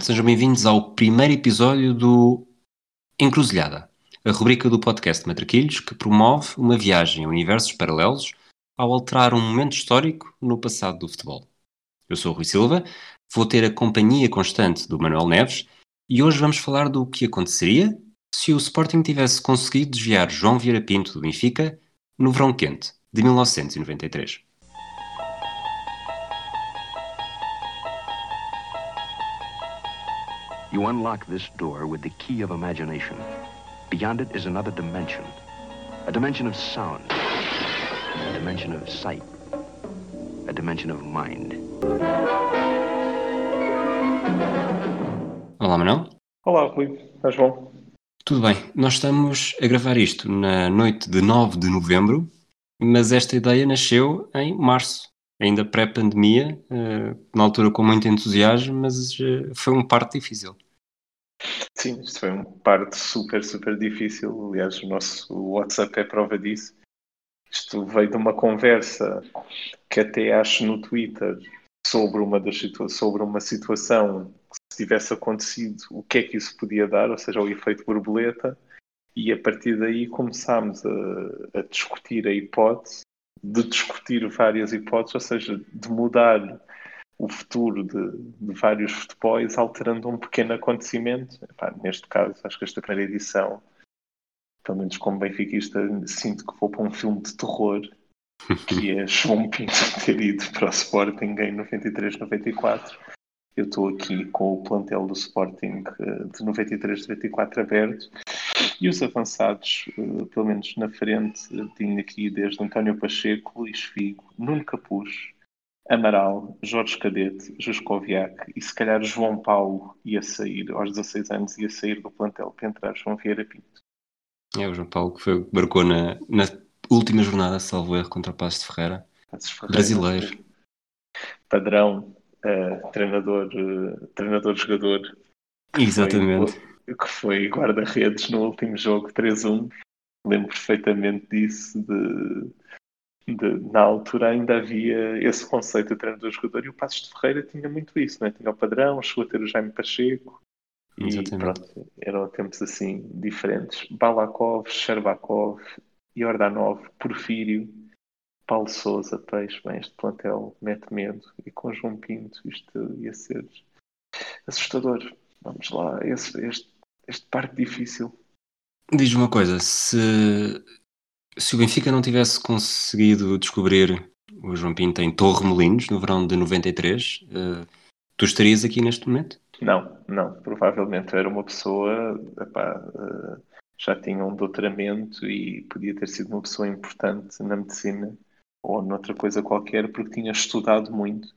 Sejam bem-vindos ao primeiro episódio do Encruzilhada, a rubrica do podcast Matraquilhos que promove uma viagem a universos paralelos ao alterar um momento histórico no passado do futebol. Eu sou o Rui Silva, vou ter a companhia constante do Manuel Neves e hoje vamos falar do que aconteceria se o Sporting tivesse conseguido desviar João Vieira Pinto do Benfica no verão quente de 1993. You unlock this door with the key of imagination. Beyond it is another dimension. A dimension of sound. A dimension of sight. A dimension of mind. Olá, Manuel. Olá, Rui. Estás bom? Tudo bem. Nós estamos a gravar isto na noite de 9 de novembro, mas esta ideia nasceu em março, ainda pré-pandemia, eh, na altura com muito entusiasmo, mas eh, foi um parto difícil. Sim, isto foi uma parte super, super difícil. Aliás, o nosso WhatsApp é prova disso. Isto veio de uma conversa que até acho no Twitter sobre uma, das situa sobre uma situação que se tivesse acontecido, o que é que isso podia dar, ou seja, o efeito borboleta, e a partir daí começámos a, a discutir a hipótese de discutir várias hipóteses, ou seja, de mudar o futuro de, de vários futebols alterando um pequeno acontecimento. Epá, neste caso, acho que esta primeira edição, pelo menos como benfiquista, sinto que vou para um filme de terror, que é João Pinto ter ido para o Sporting em 93-94. Eu estou aqui com o plantel do Sporting eh, de 93-94 aberto e os avançados, eh, pelo menos na frente, tinha aqui desde António Pacheco, Luís Figo, Nuno Capuz, Amaral, Jorge Cadete, Juscoviac e se calhar João Paulo ia sair, aos 16 anos, ia sair do plantel para entrar João Vieira Pinto. É o João Paulo que foi, marcou na, na última jornada, salvo erro, contra o Passo de Ferreira. Ferreira Brasileiro. Padrão, uh, treinador, uh, treinador-jogador. Exatamente. que foi guarda-redes no último jogo 3-1. Lembro perfeitamente disso, de de, na altura ainda havia esse conceito de treinador-jogador e o Passos de Ferreira tinha muito isso, né? tinha o padrão, chegou a ter o Jaime Pacheco e Exatamente. pronto, eram tempos assim diferentes. Balakov, Sherbakov, Jordanov, Porfírio, Paulo Souza, Peixe, bem, este plantel mete medo e com João Pinto isto ia ser assustador. Vamos lá, esse, este, este parque difícil. Diz uma coisa, se se o Benfica não tivesse conseguido descobrir o João Pinto em Torre Molinos no verão de 93, uh, eh, tu estarias aqui neste momento? Não, não. Provavelmente era uma pessoa, epá, uh, já tinha um doutoramento e podia ter sido uma pessoa importante na medicina ou noutra coisa qualquer porque tinha estudado muito,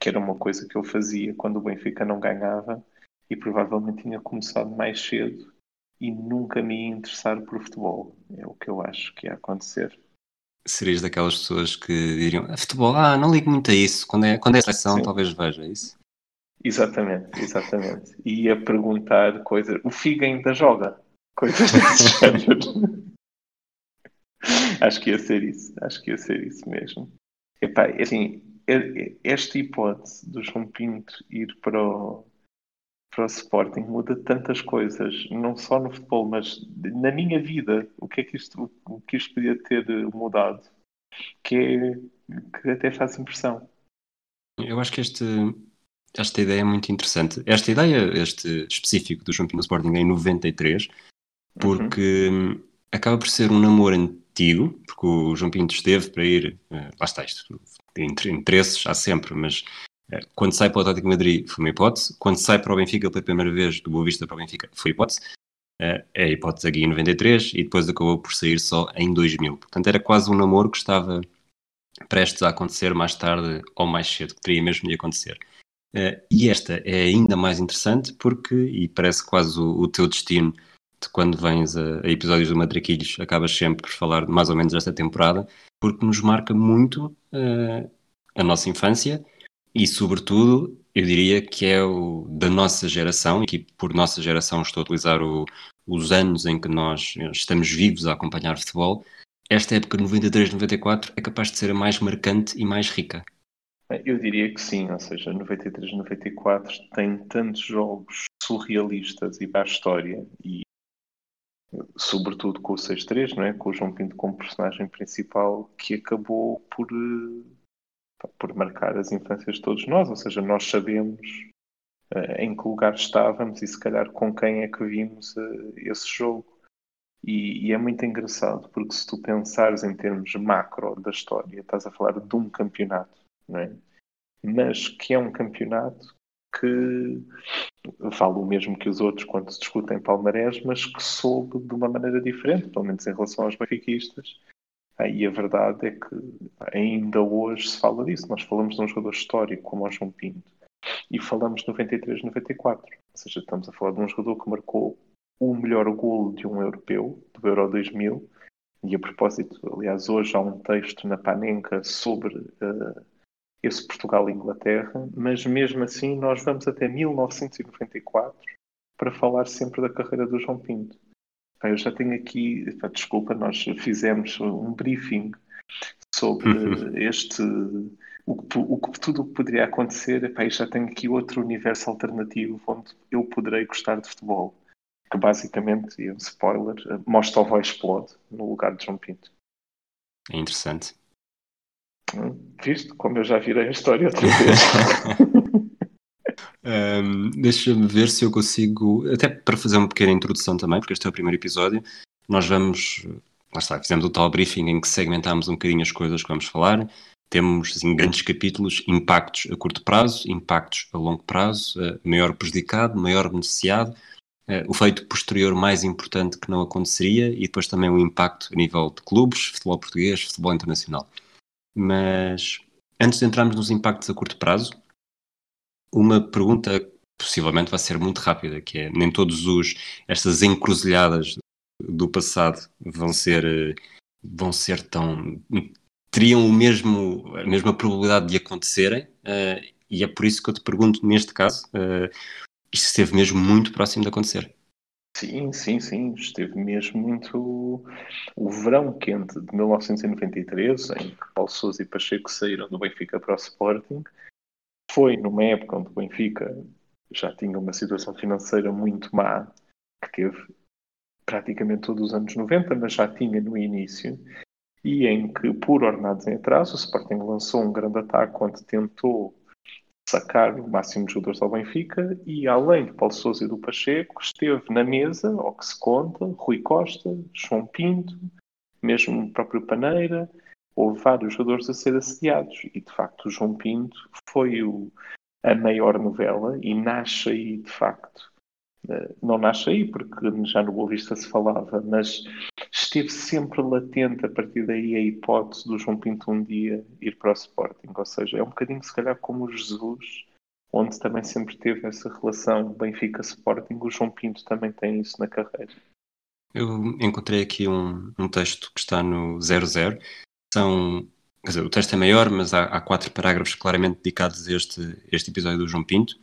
que era uma coisa que eu fazia quando o Benfica não ganhava e provavelmente tinha começado mais cedo e nunca me interessar por futebol. É o que eu acho que ia acontecer. Serias daquelas pessoas que diriam ah, futebol, ah, não ligo muito a isso. Quando é, quando é seleção, Sim. talvez veja isso. Exatamente, exatamente. E ia perguntar coisas. O Figa ainda joga? Coisas desse género. acho que ia ser isso. Acho que ia ser isso mesmo. Epá, assim, esta hipótese do João Pinto ir para o, para o Sporting muda tantas coisas, não só no futebol, mas na minha vida. O que é que isto, o que isto podia ter mudado? Que, é, que até faz impressão. Eu acho que este, esta ideia é muito interessante. Esta ideia, este específico do Pinto Sporting em 93, porque uhum. acaba por ser um namoro antigo, porque o João Pinto esteve para ir, eh, lá está isto, interesses há sempre, mas é, quando sai para o Atlético Madrid foi uma hipótese, quando sai para o Benfica pela primeira vez do Boa Vista para o Benfica foi hipótese, é, é a hipótese aqui em 93 e depois acabou por sair só em 2000. Portanto era quase um namoro que estava prestes a acontecer mais tarde ou mais cedo, que teria mesmo de acontecer. É, e esta é ainda mais interessante porque, e parece quase o, o teu destino de quando vens a, a episódios do Matraquilhos, acabas sempre por falar mais ou menos desta temporada, porque nos marca muito uh, a nossa infância e, sobretudo, eu diria que é o da nossa geração, e que por nossa geração estou a utilizar o, os anos em que nós estamos vivos a acompanhar futebol, esta época de 93-94 é capaz de ser a mais marcante e mais rica. Eu diria que sim, ou seja, 93, 94 tem tantos jogos surrealistas e para a história e sobretudo com o 6-3, não é? com o João Pinto como personagem principal, que acabou por, eh, por marcar as infâncias de todos nós, ou seja, nós sabemos uh, em que lugar estávamos e se calhar com quem é que vimos uh, esse jogo. E, e, é muito engraçado, porque se tu pensares em termos macro da história, estás a falar de um campeonato, não é? mas que é um campeonato que vale o mesmo que os outros quando se discutem palmarés, mas que soube de uma maneira diferente, pelo menos em relação aos benfiquistas. E a verdade é que ainda hoje se fala disso. Nós falamos de um jogador histórico como o João Pinto e falamos de 93, 94. Ou seja, estamos a falar de um jogador que marcou o melhor golo de um europeu, do Euro 2000. E a propósito, aliás, hoje há um texto na Panenka sobre uh, esse Portugal-Inglaterra, mas mesmo assim nós vamos até 1994 para falar sempre da carreira do João Pinto. Eu já tenho aqui, desculpa, nós fizemos um briefing sobre este, o o tudo o que poderia acontecer. Epá, já tenho aqui outro universo alternativo onde eu poderei gostar de futebol, que basicamente, e um spoiler, mostra o vai explode no lugar de João Pinto. É interessante. Viste como eu já virei a história outra vez. um, Deixa-me ver se eu consigo, até para fazer uma pequena introdução também, porque este é o primeiro episódio, nós vamos, lá está, fizemos o tal briefing em que segmentámos um bocadinho as coisas que vamos falar. Temos assim, grandes capítulos, impactos a curto prazo, impactos a longo prazo, uh, maior prejudicado, maior beneficiado, uh, o feito posterior mais importante que não aconteceria e depois também o impacto a nível de clubes, futebol português, futebol internacional. Mas antes de entrarmos nos impactos a curto prazo, uma pergunta possivelmente vai ser muito rápida, que é nem todos os estas encruzilhadas do passado vão ser vão ser tão teriam o mesmo a mesma probabilidade de acontecerem uh, e é por isso que eu te pergunto neste caso uh, isto esteve mesmo muito próximo de acontecer. Sim, sim, sim. Esteve mesmo muito. O verão quente de 1993, em que Paulo Sousa e Pacheco saíram do Benfica para o Sporting, foi numa época onde o Benfica já tinha uma situação financeira muito má, que teve praticamente todos os anos 90, mas já tinha no início, e em que, por ordenados em atraso, o Sporting lançou um grande ataque onde tentou sacar o máximo de jogadores ao Benfica e, além de Paulo Sousa e do Pacheco, esteve na mesa, ao que se conta, Rui Costa, João Pinto, mesmo o próprio Paneira, houve vários jogadores a ser assediados e, de facto, o João Pinto foi o, a maior novela e nasce aí, de facto, eh, não nasce aí, porque já no Boa Vista se falava, mas esteve sempre latente a partir daí a hipótese do João Pinto um dia ir para o Sporting. Ou seja, é um bocadinho, se calhar, como o Jesus, onde também sempre teve essa relação Benfica-Sporting, o João Pinto também tem isso na carreira. Eu encontrei aqui um, um texto que está no 00. São Quer dizer, o texto é maior, mas há, há, quatro parágrafos claramente dedicados a este, este episódio do João Pinto.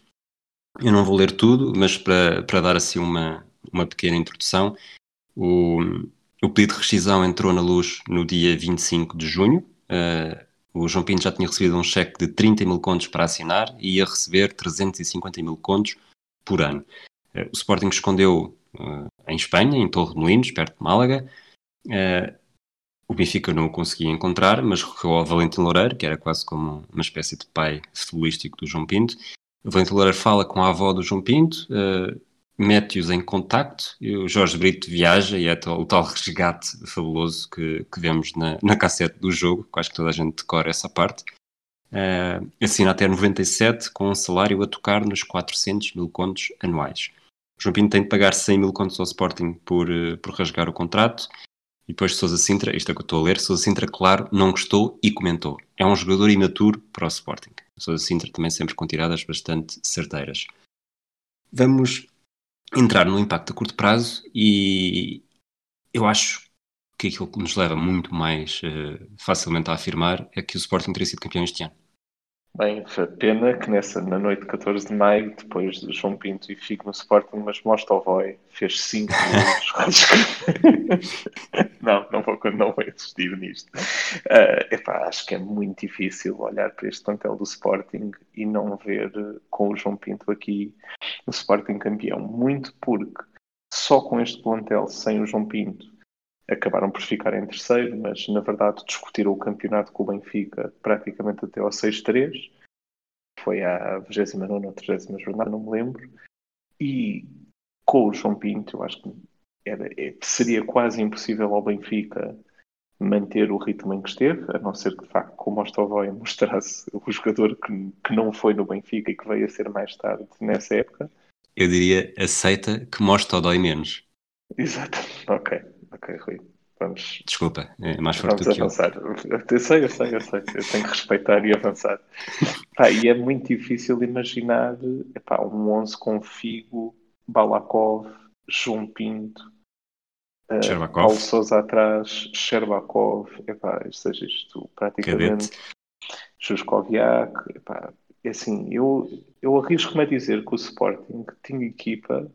Eu não vou ler tudo, mas para, para dar assim uma, uma pequena introdução, o, o pedido de rescisão entrou na luz no dia 25 de junho. Uh, o João Pinto já tinha recebido um cheque de 30 mil contos para assinar e ia receber 350 mil contos por ano. Uh, o Sporting escondeu uh, em Espanha, em Torre de Molinos, perto de Málaga. O Benfica não o conseguia encontrar, mas recorreu ao Valentim Loureiro, que era quase como uma espécie de pai futebolístico do João Pinto, o ventilador fala com a avó do João Pinto, uh, mete-os em contacto e o Jorge Brito viaja e é o tal resgate fabuloso que, que vemos na, na cassete do jogo, acho que toda a gente decora essa parte. Uh, assina até 97 com um salário a tocar nos 400 mil contos anuais. O João Pinto tem de pagar 100 mil contos ao Sporting por, uh, por rasgar o contrato e depois Sousa Sintra, isto é que eu estou a ler, Sousa Sintra, claro, não gostou e comentou. É um jogador imaturo para o Sporting. Sousa Sintra também sempre com tiradas bastante certeiras. Vamos entrar no impacto a curto prazo e eu acho que aquilo que nos leva muito mais uh, facilmente a afirmar é que o Sporting teria sido campeão este ano. Bem, foi pena que nessa, na noite de 14 de maio, depois de João Pinto e Fico no Sporting, mas Mostovoy fez 5 gols. não, não vou, não vou insistir nisto. Uh, epá, acho que é muito difícil olhar para este plantel do Sporting e não ver com o João Pinto aqui o Sporting campeão. Muito porque só com este plantel, sem o João Pinto, acabaram por ficar em terceiro, mas na verdade discutiram o campeonato com o Benfica praticamente até ao 6-3. Foi à 29 ou 30 jornada, não me lembro. E com o João Pinto, eu acho que era, é, seria quase impossível ao Benfica manter o ritmo em que esteve, a não ser que de facto como o Mostovoy mostrasse o jogador que, que não foi no Benfica e que veio a ser mais tarde nessa época. Eu diria, aceita que Mosto dói menos. Exato, ok. Ok, Rui. Vamos. Desculpa, é mais forte do que avançar. eu. Eu sei, eu sei, eu sei. Eu tenho que respeitar e avançar. Pá, e é muito difícil imaginar epá, um 11 com Figo, Balakov, João Pinto, uh, Paulo Souza atrás, Sherbakov, epá, seja isto praticamente. Juskoviak, epá, assim, eu, eu arrisco-me a dizer que o Sporting tinha equipa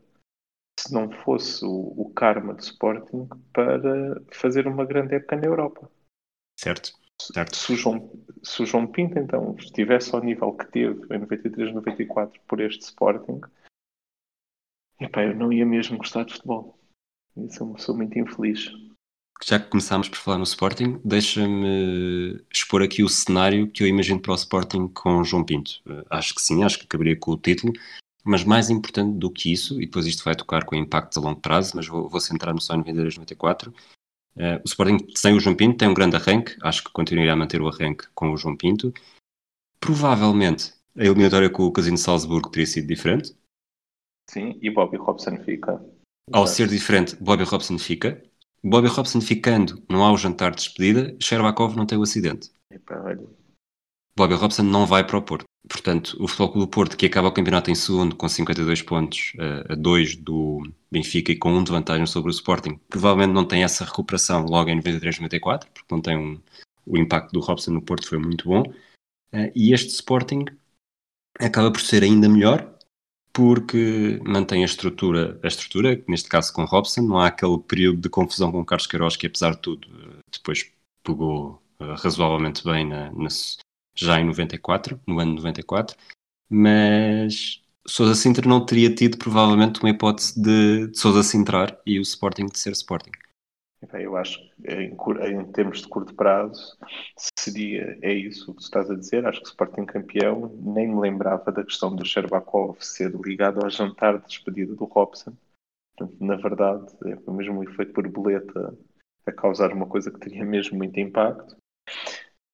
se não fosse o, o karma do Sporting para fazer uma grande época na Europa. Certo. certo. Se, o João, se o João Pinto então estivesse ao nível que teve em 93, 94 por este Sporting, epá, eu não ia mesmo gostar de futebol. Isso é uma pessoa muito infeliz. Já que começámos por falar no Sporting, deixa-me expor aqui o cenário que eu imagino para o Sporting com João Pinto. Acho que sim, acho que acabaria com o título, mas mais importante do que isso, e depois isto vai tocar com impactos a longo prazo, mas vou, vou centrar-me só em 92-94. Uh, o Sporting sem o João Pinto tem um grande arranque, acho que continuará a manter o arranque com o João Pinto. Provavelmente a eliminatória com o Casino de Salzburgo teria sido diferente. Sim, e Bobby Robson fica. Ao ser diferente, Bobby Robson fica. Bobby Robson ficando, não há o jantar de despedida, Sherbakov não tem o acidente. Epa, olha. Bobby Robson não vai para o Porto. Portanto, o Futebol Clube do Porto, que acaba o campeonato em segundo com 52 pontos uh, a 2 do Benfica e com um de vantagem sobre o Sporting, provavelmente não tem essa recuperação logo em 93-94, porque não tem um, o impacto do Robson no Porto foi muito bom. Uh, e este Sporting acaba por ser ainda melhor porque mantém a estrutura, a estrutura, neste caso com Robson, não há aquele período de confusão com Carlos Queiroz que apesar de tudo eh, depois pegou razoavelmente bem na, na, já em 94, no ano 94, mas Sousa Sintra não teria tido provavelmente uma hipótese de, de Sousa Sintrar e o Sporting de ser Sporting. Eu acho que em, em, termos de curto prazo seria, é isso que tu estás a dizer, acho que o Sporting campeão, nem me lembrava da questão do Sherbakov ser ligado ao jantar de despedida do Robson. Portanto, na verdade, é mesmo um efeito borboleta a causar uma coisa que teria mesmo muito impacto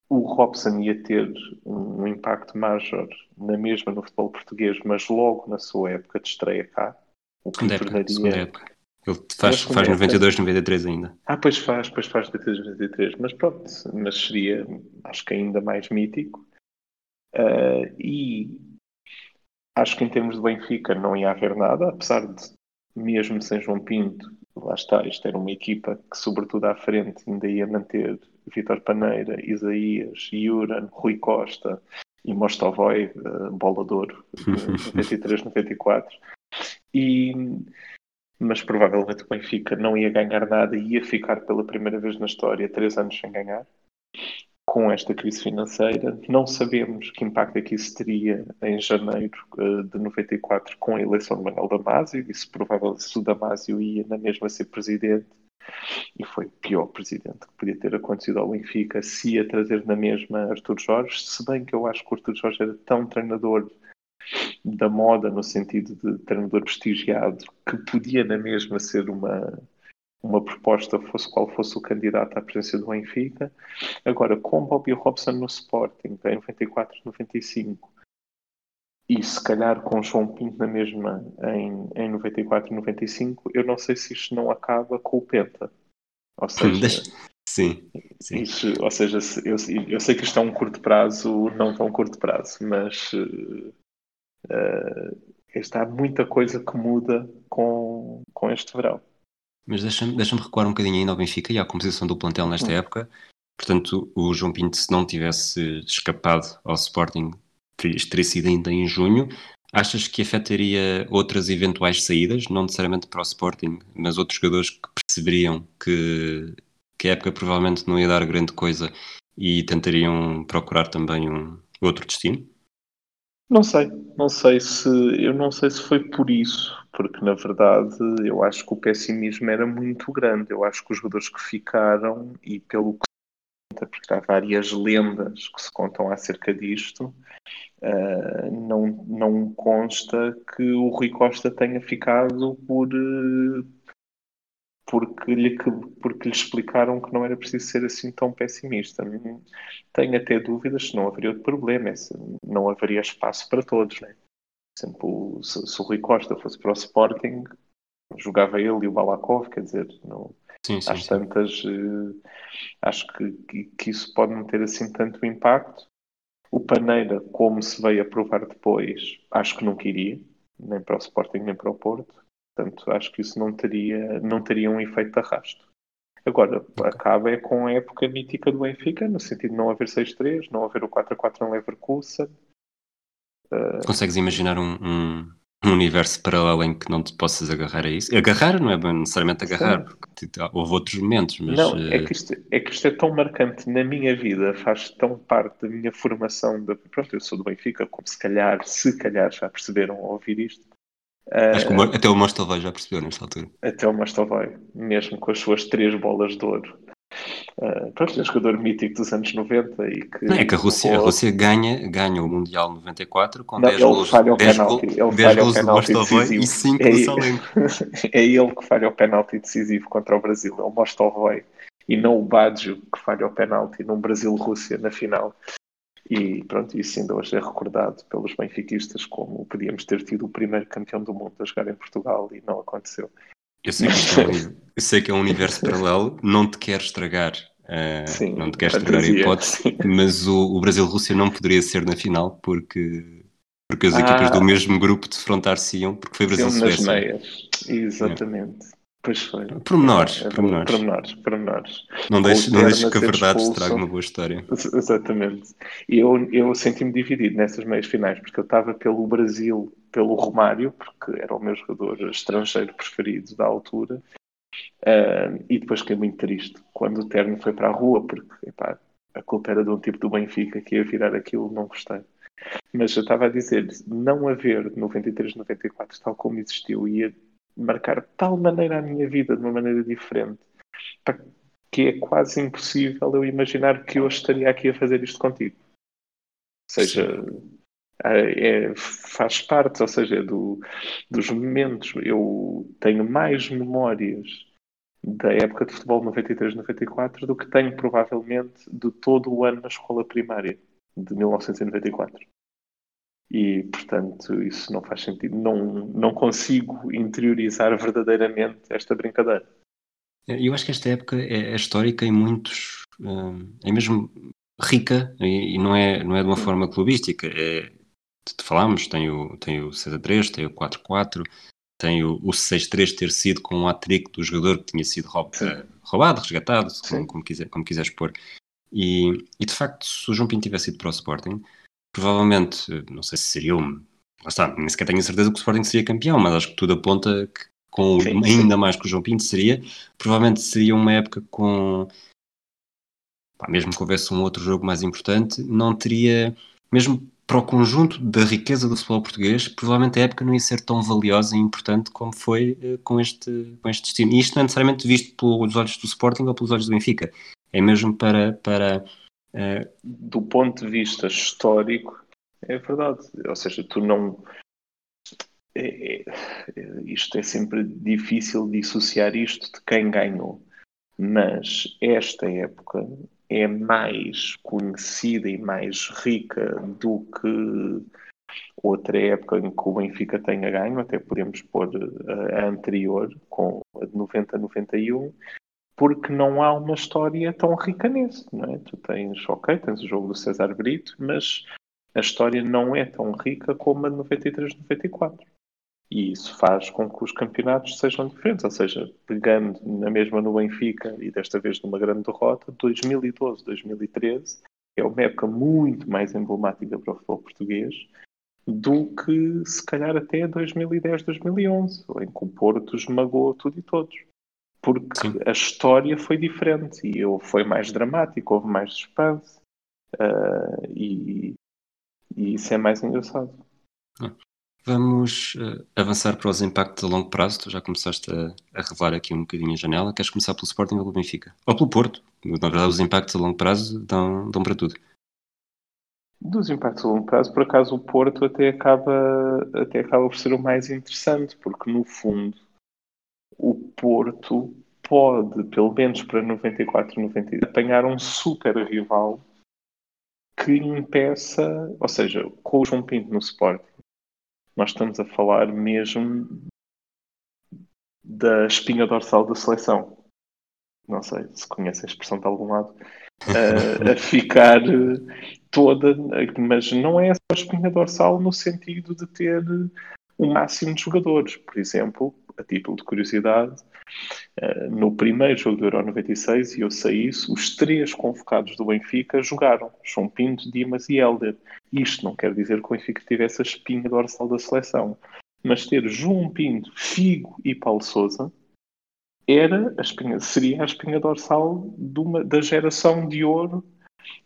o Robson ia ter um, impacto maior na mesma no futebol português, mas logo na sua época de estreia cá. O que época, tornaria... época. Ele faz, faz 92, 93 ainda. Ah, pois faz, pois faz 92, 93. Mas pronto, mas seria, acho que ainda mais mítico. Uh, e acho que em termos de Benfica não ia haver nada, apesar de, mesmo sem João Pinto, lá está, isto era uma equipa que, sobretudo à frente, ainda ia manter Vitor Paneira, Isaías, Juran, Rui Costa e Mostovoy, uh, bolador, 93, 94. E, mas provavelmente o Benfica não ia ganhar nada e ia ficar pela primeira vez na história três anos sem ganhar. Com esta crise financeira, não sabemos que impacto é que isso teria em janeiro uh, de 94 com a eleição de Manuel Damasio, e se provavelmente se o Damasio ia na mesma ser presidente, e foi o pior presidente que podia ter acontecido ao Benfica se ia trazer na mesma Artur Jorge, se bem que eu acho que o Artur Jorge era tão treinador da moda no sentido de treinador prestigiado que podia na mesma ser uma uma proposta fosse qual fosse o candidato à presença do Benfica. Agora, com Bobby Robson no Sporting em 94, 95 e se calhar com João Pinto na mesma em, em 94 e 95, eu não sei se isto não acaba com o Penta. Ou seja, sim, sim. Isso, ou seja, eu, eu sei que isto é um curto prazo, não tão curto prazo, mas uh, está muita coisa que muda com, com este verão. Mas deixa-me deixa recuar um bocadinho ainda ao Benfica e à composição do plantel nesta hum. época. Portanto, o João Pinto, se não tivesse escapado ao Sporting, isto teria sido ainda em junho, achas que afetaria outras eventuais saídas, não necessariamente para o Sporting, mas outros jogadores que perceberiam que, que a época provavelmente não ia dar grande coisa e tentariam procurar também um outro destino? Não sei, não sei se eu não sei se foi por isso, porque na verdade eu acho que o pessimismo era muito grande. Eu acho que os jogadores que ficaram e pelo que porque há várias lendas que se contam acerca disto, uh, não, não consta que o Rui Costa tenha ficado por, porque lhe, porque lhe explicaram que não era preciso ser assim tão pessimista. Tenho até dúvidas se não haveria outro problema, se não haveria espaço para todos. Né? Exemplo, se, se, o Rui Costa fosse para o Sporting, jogava ele e o Balakov, quer dizer, não, sim, sim, às sim. tantas, uh, acho que, que, que, isso pode não ter assim tanto impacto. O Paneira, como se veio a provar depois, acho que não queria, nem para o Sporting nem para o Porto. Portanto, acho que isso não teria, não teria um efeito de arrasto. Agora, acaba é com a época mítica do Benfica, no sentido de não haver 6-3, não haver o 4-4 em Leverkusen. Uh... Consegues imaginar um, um, um, universo paralelo em que não te possas agarrar a isso? Agarrar não é necessariamente agarrar, Sim. porque tipo, houve outros momentos, mas... Não, é que, isto, é que isto é tão marcante na minha vida, faz tão parte da minha formação. De, pronto, eu sou do Benfica, como se calhar, se calhar já perceberam ao ouvir isto. Acho que o, até o Mostovai já percebeu nesta altura. Até o Mostovai, mesmo com as suas três bolas de ouro. Uh, pronto, é um jogador mítico dos anos 90 e que... Não, é que a Rússia, a Rússia ganha, ganha o Mundial 94 com não, 10 gols, 10 gols, 10 gols do Mostovai e 5 é do Salenco. é ele que falha o penalti decisivo contra o Brasil, é o Mostovai e não o Baggio que falha o penalti num Brasil-Rússia na final. E pronto, isso ainda hoje é recordado pelos benfiquistas como podíamos ter tido o primeiro campeão do mundo a jogar em Portugal e não aconteceu. Eu sei que, é um, eu sei que é um universo paralelo, não te quero estragar, uh, Sim, não te quero estragar a hipótese, mas o, o Brasil-Rússia não poderia ser na final porque, porque as ah, equipas do mesmo grupo defrontar-se-iam, porque foi Brasil-Suécia. exatamente. Pois foi. Pormenores, é, pormenores. pormenores, pormenores. Não deixes não deixe que a verdade estrague uma boa história. Exatamente. E eu, eu senti-me dividido nessas meias finais, porque eu estava pelo Brasil, pelo Romário, porque era o meu jogador estrangeiro preferido da altura, uh, e depois fiquei muito triste quando o Terno foi para a rua, porque epá, a culpa era de um tipo do Benfica que ia virar aquilo, não gostei. Mas eu estava a dizer, não haver 93, 94, tal como existiu, ia marcar de tal maneira a minha vida de uma maneira diferente que é quase impossível eu imaginar que eu estaria aqui a fazer isto contigo. Ou seja, é, faz parte, ou seja, do, dos momentos. Eu tenho mais memórias da época de futebol 93-94 do que tenho provavelmente de todo o ano na escola primária de 1994 e, portanto, isso não faz sentido. Não, não consigo interiorizar verdadeiramente esta brincadeira. Eu acho que esta época é, é histórica em muitos. Eh, é mesmo rica e não é, não é de uma forma clubística. É, te falámos, tem o, tem o 6-3, tem o 4-4, tem o, o 6-3 ter sido com um hat-trick do jogador que tinha sido roub, roubado, resgatado, como, como, quiser, como quiseres pôr. E, e de facto, se o João Pinto tivesse ido para o Sporting, provavelmente, não sei se seria um. Lá está, nem sequer tenho certeza que o Sporting seria campeão, mas acho que tudo aponta que com sim, ainda sim. mais que o João Pinto seria, provavelmente seria uma época com. Pá, mesmo que houvesse um outro jogo mais importante, não teria. Mesmo para o conjunto da riqueza do futebol português, provavelmente a época não ia ser tão valiosa e importante como foi uh, com, este, com este destino. E isto não é necessariamente visto pelos olhos do Sporting ou pelos olhos do Benfica. É mesmo para, para é, do ponto de vista histórico, é verdade. Ou seja, tu não. É, é, isto é sempre difícil dissociar isto de quem ganhou. Mas esta época é mais conhecida e mais rica do que outra época em que o Benfica tenha ganho, até podemos pôr a anterior, com a de 90-91, porque não há uma história tão rica nisso, não é? Tu tens, ok, tens o jogo do César Brito, mas a história não é tão rica como a de 93-94. E isso faz com que os campeonatos sejam diferentes, ou seja, pegando na mesma no Benfica e desta vez numa grande derrota, 2012, 2013 é uma época muito mais emblemática para o futebol português do que se calhar até 2010, 2011, em que o Porto esmagou tudo e todos. Porque Sim. a história foi diferente e foi mais dramático, houve mais suspense uh, e, e, isso é mais engraçado. Ah. Vamos uh, avançar para os impactos a longo prazo. Tu já começaste a, a, revelar aqui um bocadinho a janela. Queres começar pelo Sporting ou pelo Benfica? Ou pelo Porto? Na verdade, os impactos a longo prazo dão, dão para tudo. Dos impactos a longo prazo, por acaso, o Porto até acaba, até acaba por ser o mais interessante, porque no fundo o Porto pode, pelo menos para 94, 95, apanhar um super rival que impeça, ou seja, com o João Pinto no Sporting, nós estamos a falar mesmo da espinha dorsal da seleção. Não sei se conhece a expressão de algum lado. a, a ficar toda, mas não é só a espinha dorsal no sentido de ter o máximo de jogadores. Por exemplo, a título de curiosidade, eh, no primeiro jogo do Euro 96, e eu sei isso, os três convocados do Benfica jogaram: João Pinto, Dimas e Helder. Isto não quer dizer que o Benfica tivesse a espinha dorsal da seleção, mas ter João Pinto, Figo e Paulo Souza era a espinha, seria a espinha dorsal uma, da geração de ouro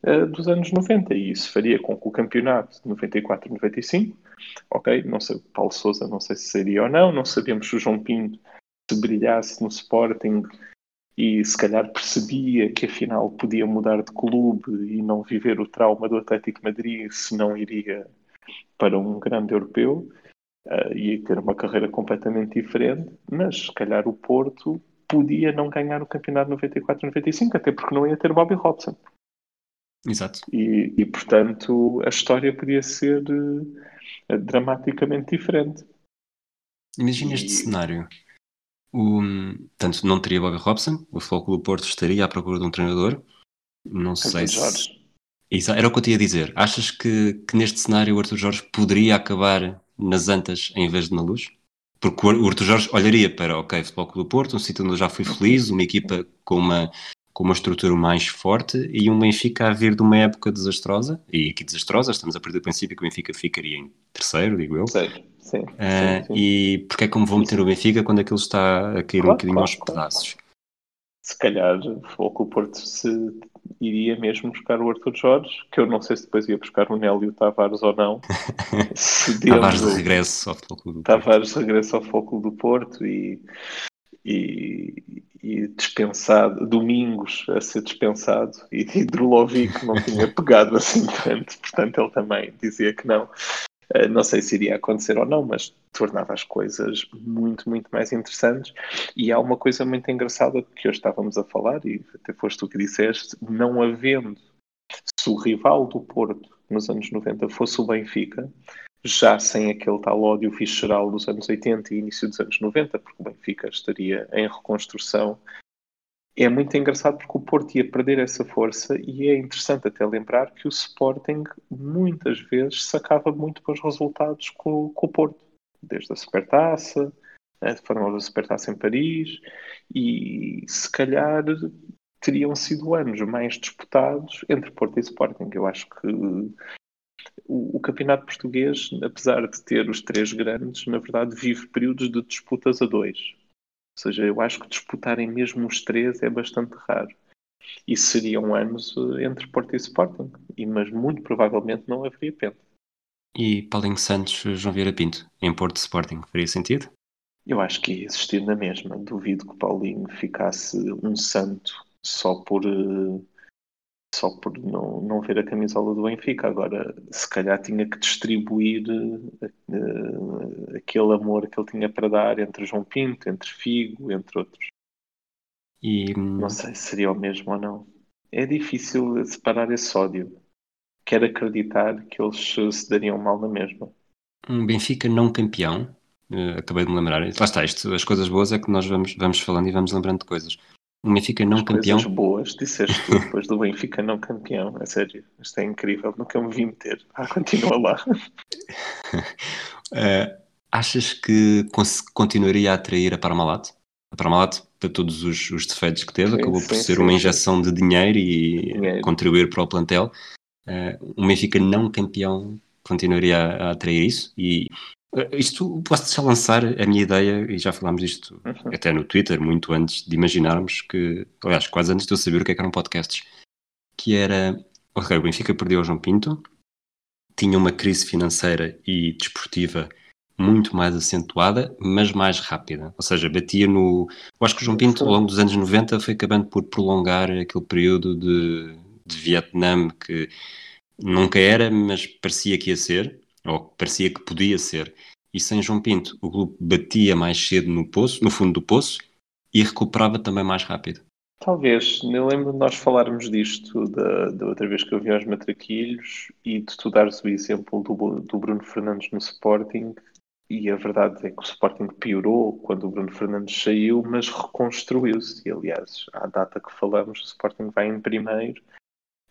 uh, dos anos 90 e isso faria com que o campeonato de 94 e 95 ok, não sei, Paulo Souza não sei se seria ou não, não sabemos se o João Pinto se brilhasse no Sporting e se calhar percebia que afinal podia mudar de clube e não viver o trauma do Atlético Madrid se não iria para um grande europeu uh, e ter uma carreira completamente diferente, mas se calhar o Porto podia não ganhar o campeonato 94-95, até porque não ia ter Bobby Robson. Exato. E, e portanto a história podia ser uh, dramaticamente diferente. Imagina e... este cenário. O, tanto não teria Bobby Robson, o Futebol do Porto estaria à procura de um treinador. Não sei se. Isso, era o que eu tinha a dizer. Achas que, que neste cenário o Arthur Jorge poderia acabar nas Antas em vez de na Luz? Porque o Arthur Jorge olharia para, ok, Futebol do Porto, um sítio onde eu já fui feliz, uma equipa com uma, com uma estrutura mais forte e um Benfica a vir de uma época desastrosa, e aqui desastrosa, estamos a partir do princípio que o Benfica ficaria em terceiro, digo eu. Sim, sim, uh, sim. E porque é que me vou meter o Benfica quando aquilo está a cair claro, um bocadinho claro, aos claro. pedaços? Se calhar o que o Porto se iria mesmo buscar o Arthur Jorge, que eu não sei se depois ia buscar o Nélio Tavares ou não. Tavares de regresso ao Clube do Porto. Tavares de regresso ao Clube do Porto e, e, e dispensado, Domingos a ser dispensado e Drolovic não tinha pegado assim tanto, portanto ele também dizia que não. Uh, não sei se iria acontecer ou não, mas tornava as coisas muito, muito mais interessantes. E há uma coisa muito engraçada que hoje estávamos a falar, e até foste tu que disseste, não havendo, se o rival do Porto nos anos 90 fosse o Benfica, já sem aquele tal ódio visceral dos anos 80 e início dos anos 90, porque o Benfica estaria em reconstrução. É muito engraçado porque o Porto ia perder essa força e é interessante até lembrar que o Sporting muitas vezes sacava muito bons resultados com, com o Porto, desde a Supertaça, a famosa Supertaça em Paris e se calhar teriam sido anos mais disputados entre Porto e Sporting. Eu acho que o, o, campeonato português, apesar de ter os três grandes, na verdade vive períodos de disputas a dois. Ou seja, eu acho que disputarem mesmo os três é bastante raro. E seriam anos entre Porto e Sporting, e, mas muito provavelmente não haveria pena. E Paulinho Santos, João Vieira Pinto, em Porto Sporting, faria sentido? Eu acho que ia existir na mesma. Duvido que Paulinho ficasse um santo só por uh, só por não, não ver a camisola do Benfica. Agora, se calhar tinha que distribuir uh, aquele amor que ele tinha para dar entre João Pinto, entre Figo, entre outros. E... Não sei se seria o mesmo ou não. É difícil separar esse ódio. Quero acreditar que eles se dariam mal na mesma. Um Benfica não campeão, uh, acabei de me lembrar. Lá está, isto, as coisas boas é que nós vamos, vamos falando e vamos lembrando de coisas. O Benfica não As campeão. Coisas boas, disseste tu depois do Benfica não campeão. A sério, isto é incrível. Nunca me vi meter. Ah, continua lá. uh, achas que continuaria a atrair a Parmalat? A Parmalat, para todos os, os defeitos que teve, sim, acabou sim, por ser sim, uma injeção de dinheiro e dinheiro. contribuir para o plantel. uh, um Benfica não campeão continuaria a, a atrair isso e isto posso já lançar a minha ideia e já falámos disto uhum. até no Twitter muito antes de imaginarmos que aliás quase antes de eu saber o que, é que eram podcasts que era ok, o Benfica perdeu o João Pinto tinha uma crise financeira e desportiva muito mais acentuada, mas mais rápida. Ou seja, batia no. Eu acho que o João Pinto, ao longo dos anos 90, foi acabando por prolongar aquele período de, de Vietnã que nunca era, mas parecia que ia ser, ou parecia que podia ser. E sem João Pinto, o clube batia mais cedo no poço, no fundo do poço, e recuperava também mais rápido. Talvez, eu lembro de nós falarmos disto da, da outra vez que eu vi aos Matraquilhos e de tu dares o exemplo do, do Bruno Fernandes no Sporting e a verdade é que o Sporting piorou quando o Bruno Fernandes saiu, mas reconstruiu-se. E aliás, à data que falamos, o Sporting vai em primeiro,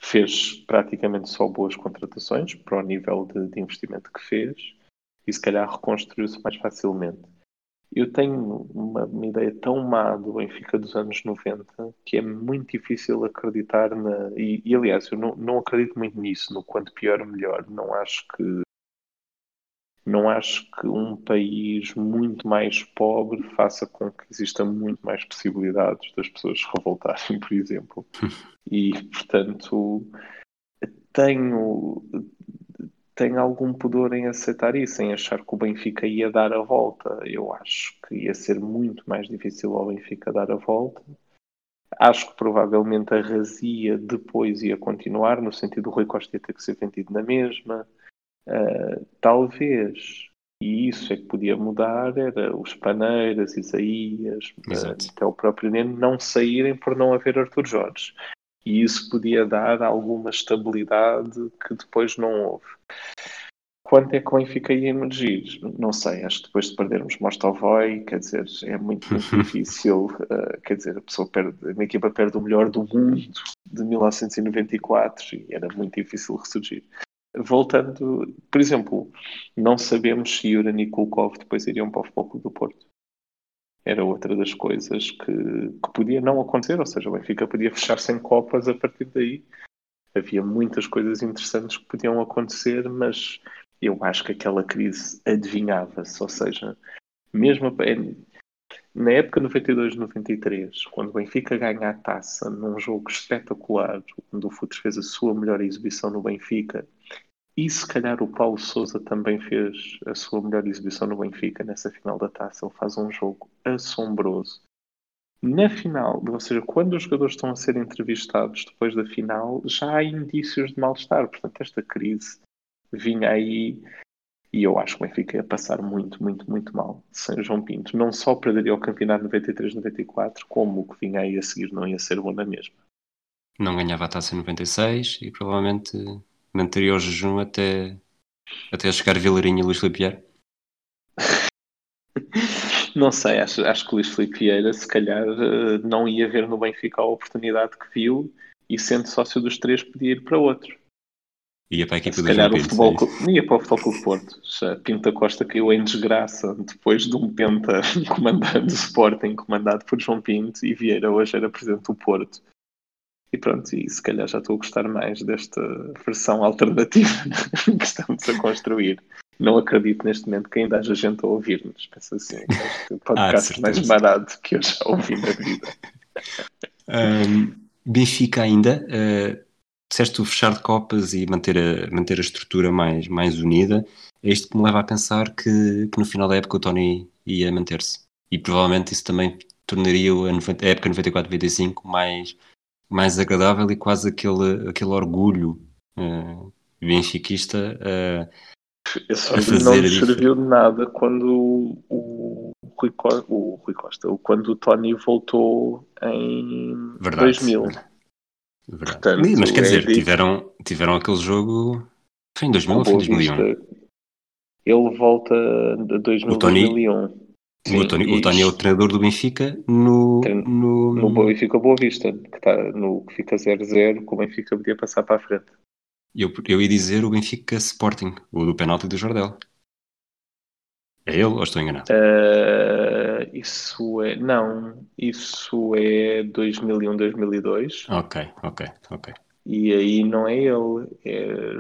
fez praticamente só boas contratações para o nível de, de investimento que fez e se calhar reconstruiu-se mais facilmente. Eu tenho uma, uma, ideia tão má do Benfica dos anos 90 que é muito difícil acreditar na. E, e aliás, eu não, não acredito muito nisso, no quanto pior, melhor. Não acho que não acho que um país muito mais pobre faça com que exista muito mais possibilidades das pessoas se revoltarem, por exemplo. E, portanto, tenho, tenho algum pudor em aceitar isso, em achar que o Benfica ia dar a volta. Eu acho que ia ser muito mais difícil ao Benfica dar a volta. Acho que provavelmente a razia depois ia continuar, no sentido do Rui Costa ia ter que ser vendido na mesma. Uh, talvez, e isso é que podia mudar, era os Paneiras, Isaías, uh, até o próprio Neno não saírem por não haver Arthur Jorge. E isso podia dar alguma estabilidade que depois não houve. Quanto é que o Benfica ia emergir? Não sei, acho que depois de perdermos Mostovoi, quer dizer, é muito, muito difícil, uh, quer dizer, a pessoa perde, a minha equipa perde o melhor do mundo de 1994 e era muito difícil ressurgir voltando, por exemplo, não sabemos se Yuran e Kulkov depois iriam para o Futebol do Porto. Era outra das coisas que, que podia não acontecer, ou seja, o Benfica podia fechar sem Copas a partir daí. Havia muitas coisas interessantes que podiam acontecer, mas eu acho que aquela crise adivinhava-se, ou seja, mesmo na época 92-93, quando o Benfica ganha a taça num jogo espetacular, quando o Futre fez a sua melhor exibição no Benfica, e se calhar o Paulo Souza também fez a sua melhor exibição no Benfica nessa final da taça, ele faz um jogo assombroso. Na final, ou seja, quando os jogadores estão a ser entrevistados depois da final, já há indícios de mal-estar. Portanto, esta crise vinha aí e eu acho que o Benfica ia passar muito, muito, muito mal sem João Pinto. Não só perderia o campeonato 93-94, como o que vinha aí a seguir não ia ser bom na mesma. Não ganhava a taça em 96 e provavelmente manteria o jejum até, até chegar Vilarinho e Luís Filipe Não sei, acho, acho que Luís Filipe Vieira se calhar eh, não ia ver no Benfica a oportunidade que viu e sendo sócio dos três podia ir para outro. Ia para a equipa Se calhar o futebol, ia para o Futebol Clube Porto. Já Pinta Costa caiu em desgraça depois de um Penta comandando o Sporting, comandado por João Pinto, e Vieira hoje era presidente do Porto. E pronto, e se calhar já estou a gostar mais desta versão alternativa que estamos a construir. Não acredito neste momento que ainda haja gente a ouvir-nos. Penso assim, este podcast ah, mais barato que eu já ouvi na vida. Um, Benfica ainda. Uh disseste o fechar de copas e manter a, manter a estrutura mais, mais unida, é isto que me leva a pensar que, que no final da época o Tony ia manter-se. E provavelmente isso também tornaria a, 90, a época 94-95 mais, mais agradável e quase aquele, aquele orgulho uh, benfiquista uh, Esse fazer não lhe serviu de nada quando o, Rui Costa, o Rui Costa, quando o Tony voltou em Verdade. 2000. Portanto, Mas quer dizer, tiveram, tiveram aquele jogo. Foi em 2000 ou foi em 2001? Ele volta de 2000 o Tony, 2001. Sim, o, Tony, o Tony é o treinador do Benfica no. no, no Benfica Boa Vista, que, está no, que fica 0-0, que o Benfica podia passar para a frente. Eu, eu ia dizer o Benfica Sporting, o do penalti do Jordel. É ele ou estou enganado? Uh, isso é. Não, isso é 2001, 2002. Ok, ok, ok. E aí não é ele, é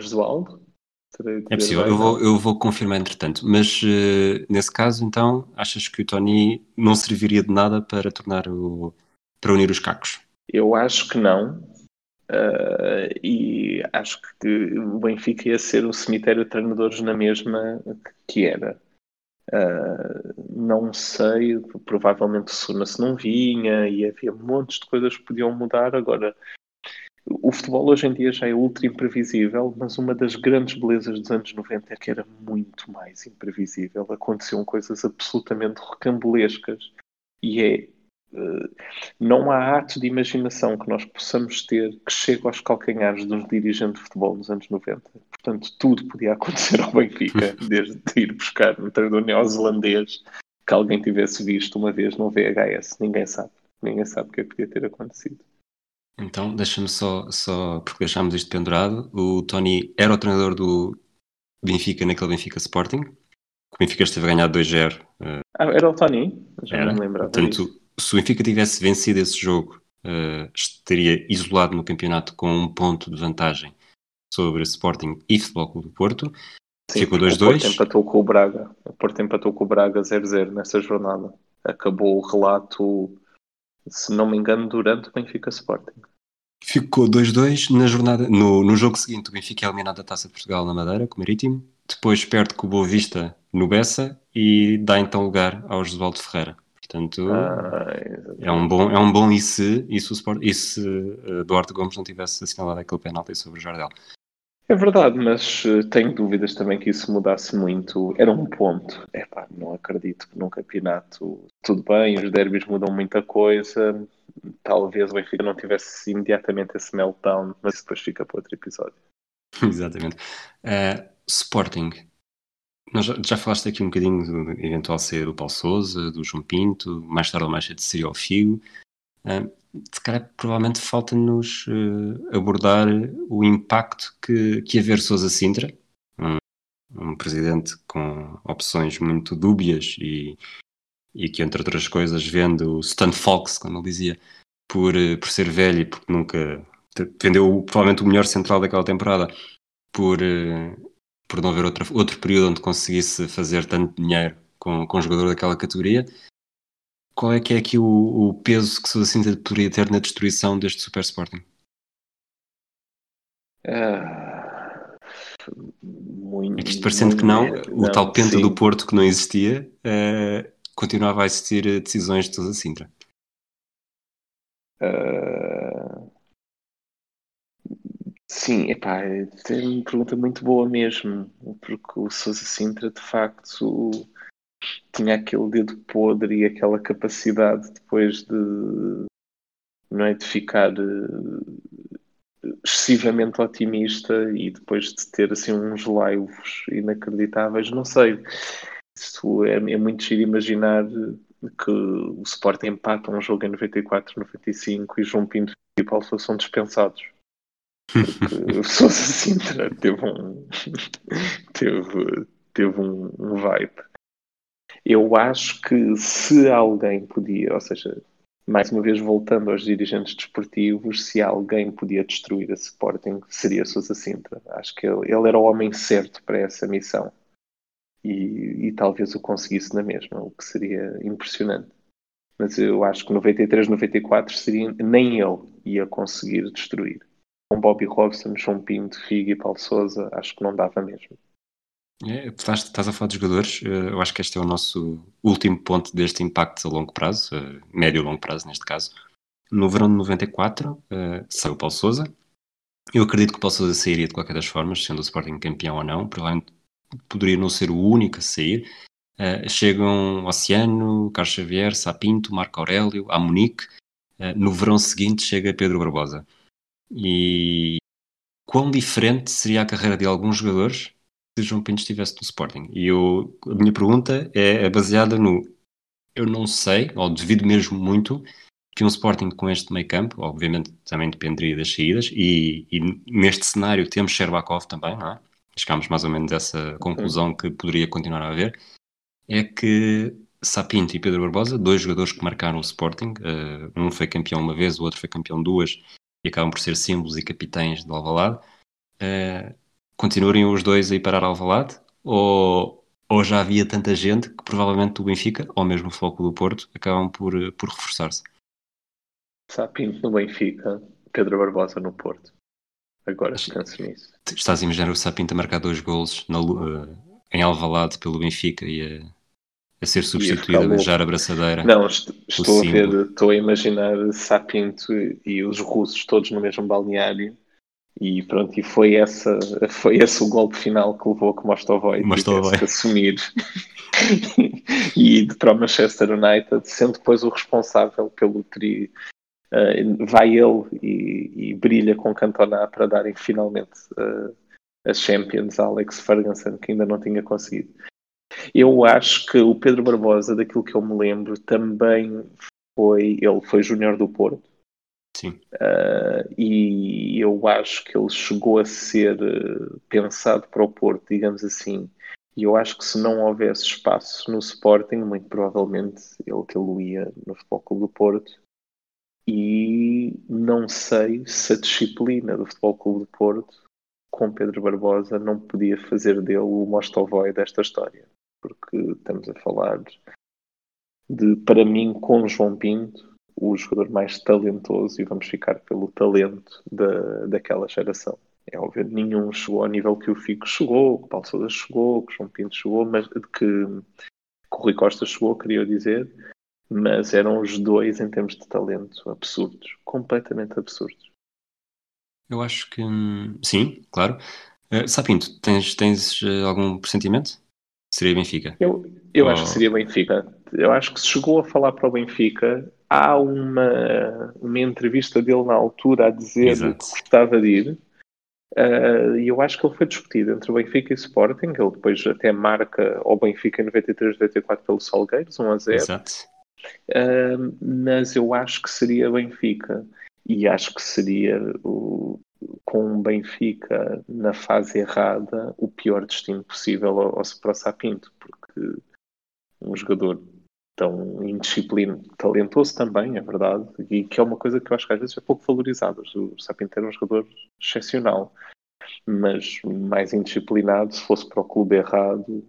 Jesualdo. É possível, eu vou, eu vou confirmar entretanto, mas uh, nesse caso então achas que o Tony não serviria de nada para tornar o para unir os cacos? Eu acho que não, uh, e acho que o Benfica ia ser o cemitério de treinadores na mesma que era. Uh, não sei, provavelmente o Sunas não vinha e havia montes de coisas que podiam mudar. Agora, o futebol hoje em dia já é ultra imprevisível, mas uma das grandes belezas dos anos 90 é que era muito mais imprevisível. Aconteciam coisas absolutamente recambulescas e é Uh, não há ato de imaginação que nós possamos ter que chegue aos calcanhares dos dirigentes de futebol nos anos 90. Portanto, tudo podia acontecer ao Benfica, desde ir buscar um treinador neozelandês que alguém tivesse visto uma vez no VHS. Ninguém sabe. Ninguém sabe o que é que podia ter acontecido. Então, deixa-me só, só, porque deixámos isto pendurado. O Tony era o treinador do Benfica naquele Benfica Sporting. O Benfica esteve a ganhar 2-0. Uh, ah, era o Tony? Já era. não me lembrava. Portanto, disso. se o Benfica tivesse vencido esse jogo, uh, estaria isolado no campeonato com um ponto de vantagem sobre Sporting e Futebol Clube do Porto. Sim, Ficou 2-2. O Porto empatou com o Braga. O Porto empatou com o Braga 0-0 nessa jornada. Acabou o relato, se não me engano, durante o Benfica Sporting. Ficou 2-2 na jornada. No, no jogo seguinte, o Benfica é eliminado da Taça de Portugal na Madeira, com o Marítimo. Depois perde com o Boa Vista no Bessa e dá então lugar ao Josualdo Ferreira. Portanto, ah, é um bom, é um bom e se, e se, o Sport, e se uh, Duarte Gomes não tivesse assinalado aquele penalti sobre o Jardel. É verdade, mas uh, tenho dúvidas também que isso mudasse muito. Era um ponto. Epá, não acredito que num campeonato tudo bem, os derbys mudam muita coisa, talvez o Benfica não tivesse imediatamente esse meltdown, mas isso depois fica para outro episódio. Exatamente. Uh, Sporting. Nós já, já, falaste aqui um bocadinho do eventual ser do Paulo Souza, do João Pinto, mais tarde ou mais cedo seria o Figo. Uh, se calhar, provavelmente falta-nos uh, abordar o impacto que, que haver Souza Sintra, um, um presidente com opções muito dúbias e, e que, entre outras coisas, vendo o Stan Fox, como ele dizia, por, eh, por ser velho e porque nunca vendeu provavelmente o melhor central daquela temporada por, eh, por não haver outra, outro período onde conseguisse fazer tanto dinheiro com, com um jogador daquela categoria. Qual é que é aqui o, o peso que Sousa Sintra poderia ter na destruição deste Super Sporting? Muito, é que isto parecendo que não, o não, tal penta sim. do Porto que não existia, uh, continuava a existir eh, decisões de Sousa Sintra? Uh... Sim, epá, é uma pergunta muito boa mesmo, porque o Sousa Sintra de facto tinha aquele dedo podre e aquela capacidade depois de não é de ficar uh, excessivamente otimista e depois de ter assim uns laivos inacreditáveis, não sei isso é, é muito giro imaginar que o Sporting empata um jogo em 94, 95 e João Pinto e Paulo Sousa são dispensados. Porque o Sousa Sintra teve um, teve, teve um, um vibe. Eu acho que se alguém podia, ou seja, mais uma vez voltando aos dirigentes desportivos, se alguém podia destruir a Sporting, seria Sousa Sintra. Acho que ele, ele era o homem certo para essa missão e, e talvez o conseguisse na mesma, o que seria impressionante. Mas eu acho que 93, 94 seria, nem ele ia conseguir destruir. Com Bobby Robson, João Pinto, Figue e Paulo Souza, acho que não dava mesmo. É, estás, estás, a falar de jogadores, eh, eu acho que este é o nosso último ponto deste impacto a longo prazo, eh, médio e longo prazo neste caso. No verão de 94 eh, saiu o Paulo Souza. Eu acredito que o Paulo Souza sairia de qualquer das formas, sendo o Sporting campeão ou não. Provavelmente poderia não ser o único a sair. Uh, chegam Oceano, Carlos Xavier, Sapinto, Marco Aurélio, a Munique. Uh, no verão seguinte chega Pedro Barbosa. E quão diferente seria a carreira de alguns jogadores se João Pinto estivesse no Sporting? E eu, a minha pergunta é, é baseada no eu não sei, ou devido mesmo muito, que um Sporting com este meio campo, obviamente também dependeria das saídas, e, e neste cenário temos Sherbakov também, não é? chegámos mais ou menos a essa conclusão que poderia continuar a haver, é que Sapinto e Pedro Barbosa, dois jogadores que marcaram o Sporting, uh, um foi campeão uma vez, o outro foi campeão duas, e acabam por ser símbolos e capitães do Alvalade, uh, continuariam os dois a ir parar ao Alvalade? Ou, ou já havia tanta gente que provavelmente o Benfica, ou mesmo o Foco do Porto, acabam por, por reforçar-se? Sapinto no Benfica, Pedro Barbosa no Porto. Agora penso nisso. Estás a imaginar o Sapinto a marcar dois golos na, uh, em Alvalade pelo Benfica e a, a ser substituído a beijar a braçadeira? Não, estou, estou a ver, estou a imaginar Sapinto e os russos todos no mesmo balneário e pronto, e foi, essa, foi esse o golpe final que levou a que Mostovoi tivesse que assumir e ir para o Manchester United, sendo depois o responsável pelo tri, uh, vai ele e, e, brilha com Cantona para darem finalmente uh, as Champions a Alex Ferguson, que ainda não tinha conseguido. Eu acho que o Pedro Barbosa, daquilo que eu me lembro, também foi, ele foi júnior do Porto. Sim. Uh, e eu acho que ele chegou a ser pensado para o Porto, digamos assim. E eu acho que se não houvesse espaço no Sporting, muito provavelmente ele que ele ia no Futebol Clube do Porto e não sei se a disciplina do Futebol Clube de Porto com Pedro Barbosa não podia fazer dele o Mostovoi desta história. Porque estamos a falar de, para mim, com João Pinto, o jogador mais talentoso, e vamos ficar pelo talento da, daquela geração. É óbvio, nenhum chegou ao nível que o Fico chegou, que o Paulo Sousa chegou, que o João Pinto chegou, mas que, que o Rui Costa chegou, queria dizer, mas eram os dois em termos de talento absurdos, completamente absurdos. Eu acho que hum, sim, claro. Uh, Sapinto, tens, tens uh, algum pressentimento? Seria Benfica? Eu, eu Ou... acho que seria Benfica. Eu acho que se chegou a falar para o Benfica, há uma, uma entrevista dele na altura a dizer Exato. que gostava de ir. Uh, e eu acho que ele foi discutido entre o Benfica e o Sporting. Ele depois até marca ao Benfica em 93, 94 pelo Salgueiros, 1 a 0. Exato. Uh, mas eu acho que seria Benfica e acho que seria o, com o Benfica na fase errada o pior destino possível ao, ao para o Sapinto, porque um jogador tão indisciplinado, talentoso também, é verdade, e que é uma coisa que eu acho que às vezes é pouco valorizada. O Sapinto era um jogador excepcional, mas mais indisciplinado, se fosse para o clube errado,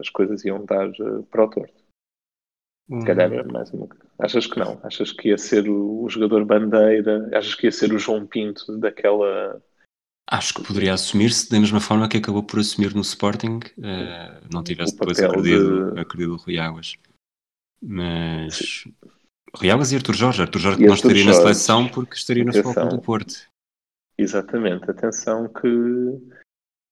as coisas iam dar eh, para o torto. Se calhar era mais uma. Achas que não? Achas que ia ser o, o, jogador bandeira? Achas que ia ser o João Pinto daquela. Acho que poderia assumir-se da mesma forma que acabou por assumir no Sporting, uh, não tivesse depois acredido, de... acredido o Rui Águas. Mas. Sim. Rui Águas e Artur Jorge. Artur Jorge que não estaria Jorge. na seleção porque estaria no Futebol do Porto. Exatamente. Atenção que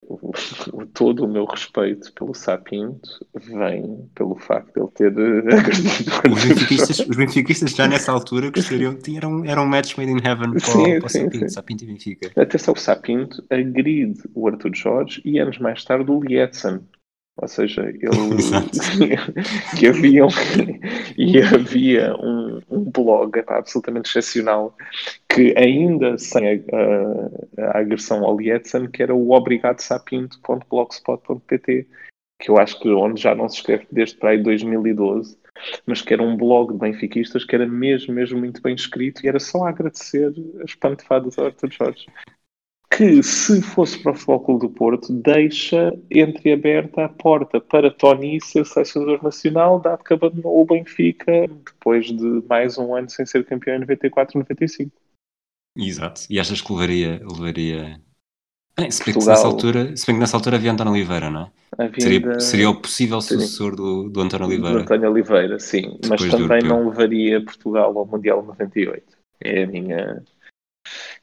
o, todo o meu respeito pelo Sapinto vem pelo facto de ele ter eh, agredido os benfiquistas, os benfiquistas já nessa altura gostariam de era um, era um match made in heaven para, sim, para o Sapinto, sim. Sapinto e Benfica. Atenção, o Sapinto agride o Arthur Jorge e anos mais tarde o Lietzen, ou seja, ele que havia um, e havia um, um blog absolutamente excepcional que ainda sem a, a, a agressão ao Lietzen, que era o obrigadosapinto.blogspot.pt que eu acho que onde já não se escreve desde para aí 2012, mas que era um blog de benfiquistas que era mesmo, mesmo muito bem escrito e era só agradecer as pantefadas ao Arthur Jorge que, se fosse para o Clube do Porto, deixa entreaberta a porta para Tony ser selecionador nacional, dado que abandonou o Benfica depois de mais um ano sem ser campeão em 94 95. Exato. E achas que levaria. levaria... Bem, se bem, Portugal... que nessa altura, se bem que nessa altura havia António Oliveira, não é? Seria, seria o possível sucessor do, do António Oliveira. Do António Oliveira, sim. Depois mas também não levaria Portugal ao Mundial 98. É a minha,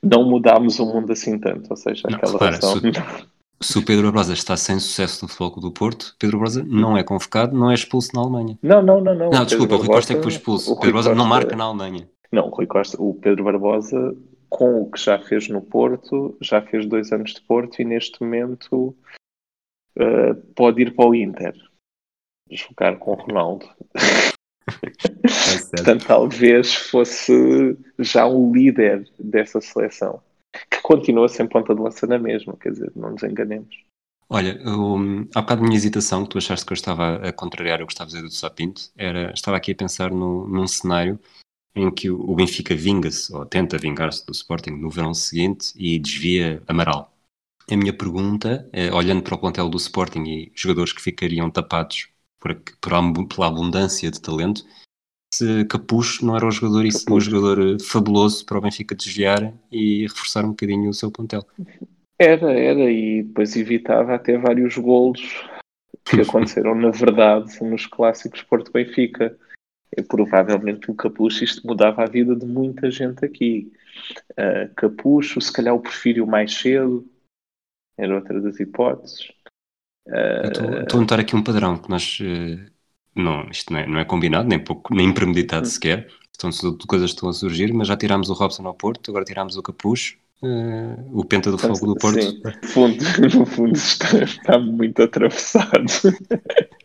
não mudámos o mundo assim tanto, ou seja, não, aquela repara, se, se, o Pedro Barbosa está sem sucesso no Futebol do Porto, Pedro Barbosa não é convocado, não é expulso na Alemanha. Não, não, não. Não, não desculpa, Pedro o Rui Costa é que foi expulso. O Pedro Barbosa Costa... não marca na Alemanha. Não, o Rui Costa, o Pedro Barbosa, com o que já fez no Porto, já fez dois anos de Porto e neste momento uh, pode ir para o Inter jogar com o Ronaldo. É Portanto, talvez fosse já um líder dessa seleção, que continua sem ponta de lança na mesma, quer dizer, não nos enganemos. Olha, um, há bocado a minha hesitação, que tu achaste que eu estava a contrariar o que estava a dizer do Sapinto, era, estava aqui a pensar no, num cenário em que o Benfica vinga-se, ou tenta vingar-se do Sporting no verão seguinte e desvia Amaral. A minha pergunta, é, olhando para o plantel do Sporting e jogadores que ficariam tapados por, por, pela abundância de talento, se Capucho não era o jogador, isso, um jogador eh, fabuloso para o Benfica desviar e reforçar um bocadinho o seu plantel. Era, era, e depois evitava até vários golos que aconteceram, na verdade, nos clássicos Porto Benfica. E, provavelmente o Capucho, isto mudava a vida de muita gente aqui. Uh, Capucho, se calhar o prefiro mais cedo, era outra das hipóteses. Estou a notar aqui um padrão que nós. Uh, não, isto não é, não é combinado, nem, pouco, nem premeditado hum. sequer. Estão, coisas estão a surgir, mas já tirámos o Robson ao Porto, agora tirámos o Capucho Uh, o Penta do Fogo do Porto. Sim, no fundo, no fundo está, está muito atravessado.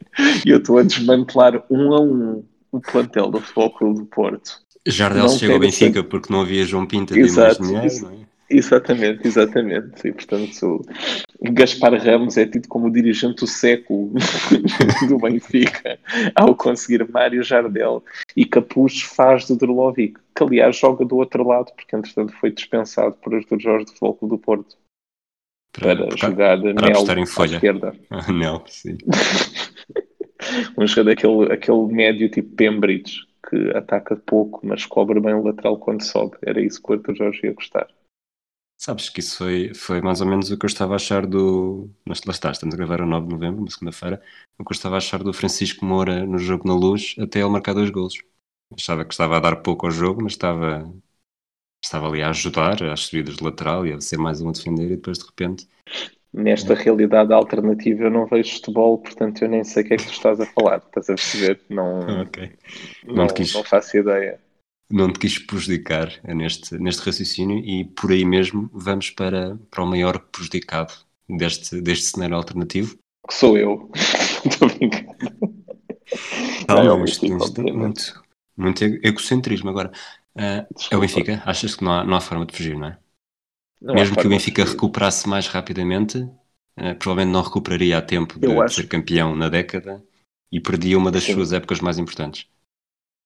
E eu estou a desmantelar um a um o plantel do Fogo do Porto. Jardel chegou ao Benfica porque não havia João Pinta de mais dinheiro, não é? Exatamente, exatamente. E portanto, Gaspar Ramos é tido como o dirigente do século do Benfica ao conseguir Mário Jardel e Capucho faz de Drolovic, que aliás joga do outro lado, porque entretanto foi dispensado por Artur Jorge de Foco do Porto para, para jogar para em folha. à esquerda. Ah, sim. um jogador aquele, aquele médio tipo Pembridge que ataca pouco, mas cobre bem o lateral quando sobe. Era isso que o Artur Jorge ia gostar. Sabes que isso foi, foi mais ou menos o que eu estava a achar do. Mas lá está, estamos a gravar a 9 de novembro, uma segunda-feira. O que eu estava a achar do Francisco Moura no jogo na luz até ele marcar dois golos. Achava que estava a dar pouco ao jogo, mas estava, estava ali a ajudar às subidas de lateral e a ser mais um a defender e depois de repente. Nesta realidade alternativa eu não vejo futebol, portanto eu nem sei o que é que tu estás a falar. Estás a perceber? Não, okay. não, não, quis... não faço ideia não te quis prejudicar neste, neste raciocínio e por aí mesmo vamos para, para o maior prejudicado deste, deste cenário alternativo. Que sou eu. Estou brincando. Calma, não, isto, isto é muito, muito egocentrismo. Agora, uh, é o Benfica. Achas que não há, não há forma de fugir, não é? Não Mesmo que o Benfica recuperasse mais rapidamente, uh, provavelmente não recuperaria a tempo de, de ser campeão na década e perdia uma das Sim. suas épocas mais importantes.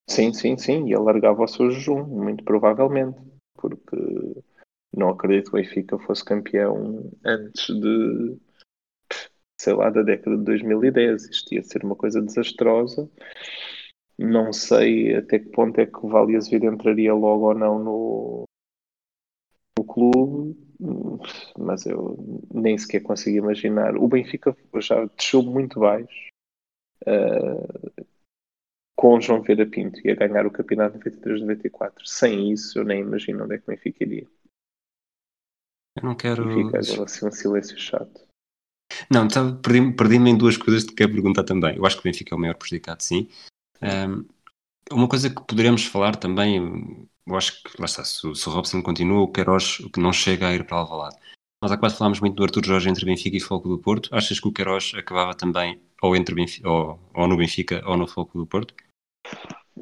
Sim, sim, sim, e alargava o seu jejum, muito provavelmente, porque não acredito que o Benfica fosse campeão antes de, sei lá, da década de 2010. Isto ia ser uma coisa desastrosa. Não sei até que ponto é que o Vale Azevedo entraria logo ou não no, no clube, mas eu nem sequer consigo imaginar. O Benfica já desceu muito baixo. Uh, com João Vera Pinto e a ganhar o campeonato 93-94. Sem isso, eu nem imagino onde é que o Benfica iria. Eu não quero. E fica agora assim um silêncio chato. Não, tá, perdi-me perdi em duas coisas que quero perguntar também. Eu acho que o Benfica é o maior prejudicado, sim. Um, uma coisa que poderemos falar também, eu acho que, lá está, se, se o Robson continua, o Queiroz que não chega a ir para Alvalade. Nós há quase falámos muito do Arthur Jorge entre Benfica e Foco do Porto. Achas que o Queiroz acabava também ou, entre Benfica, ou, ou no Benfica ou no Foco do Porto?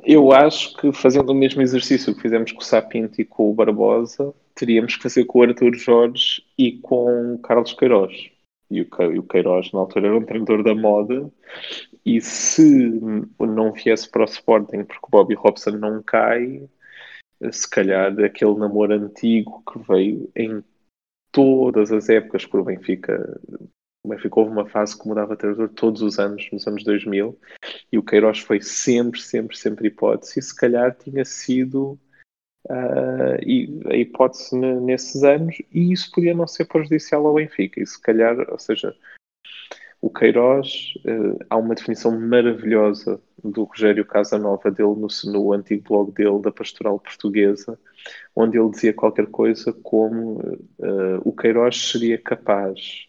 Eu acho que fazendo o mesmo exercício que fizemos com o Sapinto e com o Barbosa, teríamos que fazer com o Arthur Jorge e com o Carlos Queiroz. E o Queiroz, na altura, era um treinador da moda. E se não viesse para o Sporting, porque o Bobby Robson não cai, se calhar aquele namoro antigo que veio em todas as épocas por Benfica o Benfica houve uma fase que mudava treinador todos os anos, nos anos 2000, e o Queiroz foi sempre, sempre, sempre hipótese, e se calhar tinha sido uh, a hipótese nesses anos, e isso podia não ser prejudicial ao Benfica, e se calhar, ou seja, o Queiroz, uh, há uma definição maravilhosa do Rogério Casanova dele no, no antigo blog dele, da Pastoral Portuguesa, onde ele dizia qualquer coisa como uh, o Queiroz seria capaz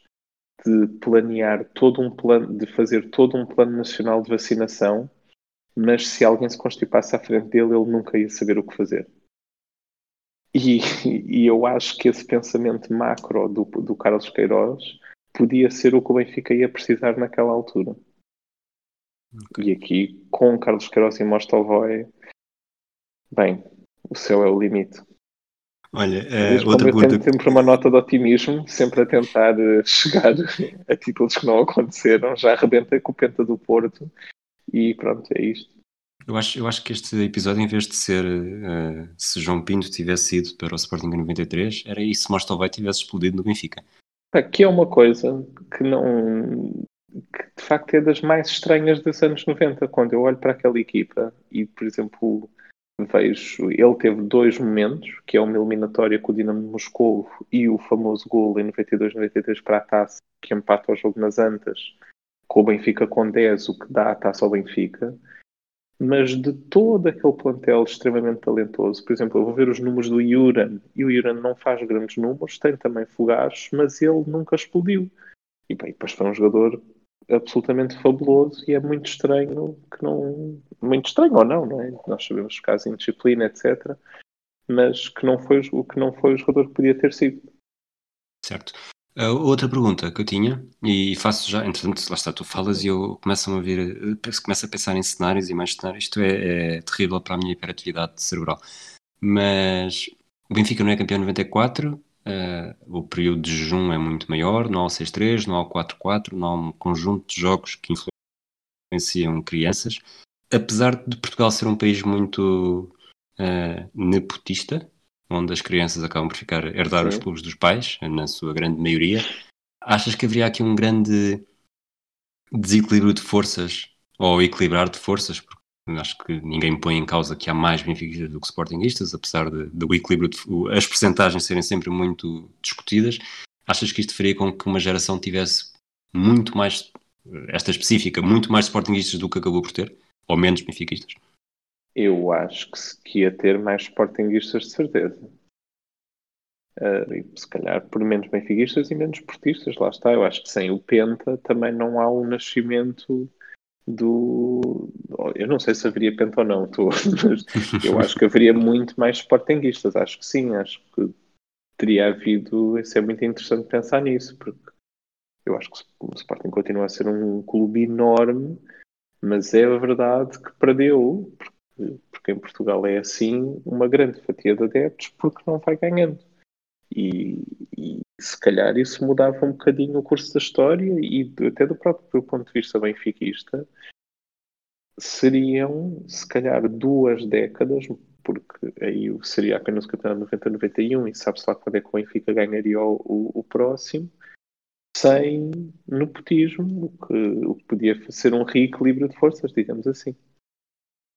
de planear todo um plano, de fazer todo um plano nacional de vacinação, mas se alguém se constipasse à frente dele, ele nunca ia saber o que fazer. E, e eu acho que esse pensamento macro do, do Carlos Queiroz podia ser o que o Benfica ia precisar naquela altura. Okay. E aqui, com Carlos Queiroz e Mostelvoy, bem, o céu é o limite. Olha, uh, outra pergunta. sempre uma nota de otimismo, sempre a tentar uh, chegar a títulos que não aconteceram, já arrebenta com o Penta do Porto e pronto, é isto. Eu acho, eu acho que este episódio, em vez de ser uh, se João Pinto tivesse ido para o Sporting em 93, era isso se Mostovai tivesse explodido no Benfica. Aqui é uma coisa que não. Que de facto é das mais estranhas dos anos 90, quando eu olho para aquela equipa e, por exemplo, vejo. Ele teve dois momentos, que é uma eliminatória com o Dinamo Moscou e o famoso gol em 92-93 para a taça, que empata o jogo nas Antas, com o Benfica com 10, o que dá a taça ao Benfica mas de todo aquele plantel extremamente talentoso, por exemplo, eu vou ver os números do Yuran, e o Yuran não faz grandes números, tem também fugazes, mas ele nunca explodiu. E bem, depois foi um jogador absolutamente fabuloso e é muito estranho que não. Muito estranho ou não, não é? Nós sabemos os casos de indisciplina, etc. Mas que não foi o que não foi o jogador que podia ter sido. Certo. Uh, outra pergunta que eu tinha, e faço já, entretanto, lá está, tu falas e eu começo a vir, começo a pensar em cenários e mais cenários. Isto é, é terrível para a minha hiperatividade cerebral. Mas o Benfica não é campeão em 94, uh, o período de jejum é muito maior, não há o 6-3, não há o 4-4, não há um conjunto de jogos que influenciam crianças. Apesar de Portugal ser um país muito uh, nepotista, onde as crianças acabam por ficar herdar Sim. os clubes dos pais, na sua grande maioria. Achas que haveria aqui um grande desequilíbrio de forças ou equilibrar de forças? Porque acho que ninguém põe em causa que há mais benfiquistas do que sportinguistas, apesar do equilíbrio, de, as percentagens serem sempre muito discutidas. Achas que isto faria com que uma geração tivesse muito mais, esta específica, muito mais sportinguistas do que acabou por ter? Ou menos benfiquistas? Eu acho que, se, que ia ter mais sportinguistas de certeza. Uh, se calhar por menos benfiquistas e menos portistas, lá está. Eu acho que sem o Penta também não há o nascimento do. Eu não sei se haveria Penta ou não, tô, mas eu acho que haveria muito mais sportinguistas. Acho que sim, acho que teria havido. Isso é muito interessante pensar nisso, porque eu acho que o Sporting continua a ser um clube enorme, mas é a verdade que perdeu, porque porque em Portugal é assim, uma grande fatia de adeptos porque não vai ganhando. E, e, se calhar isso mudava um bocadinho o curso da história e até do próprio ponto de vista benfiquista seriam se calhar duas décadas porque aí seria apenas o campeonato 90-91 e sabe-se lá quando é que o Benfica ganharia o, o, o próximo sem nepotismo, o que, o que podia ser um reequilíbrio de forças, digamos assim.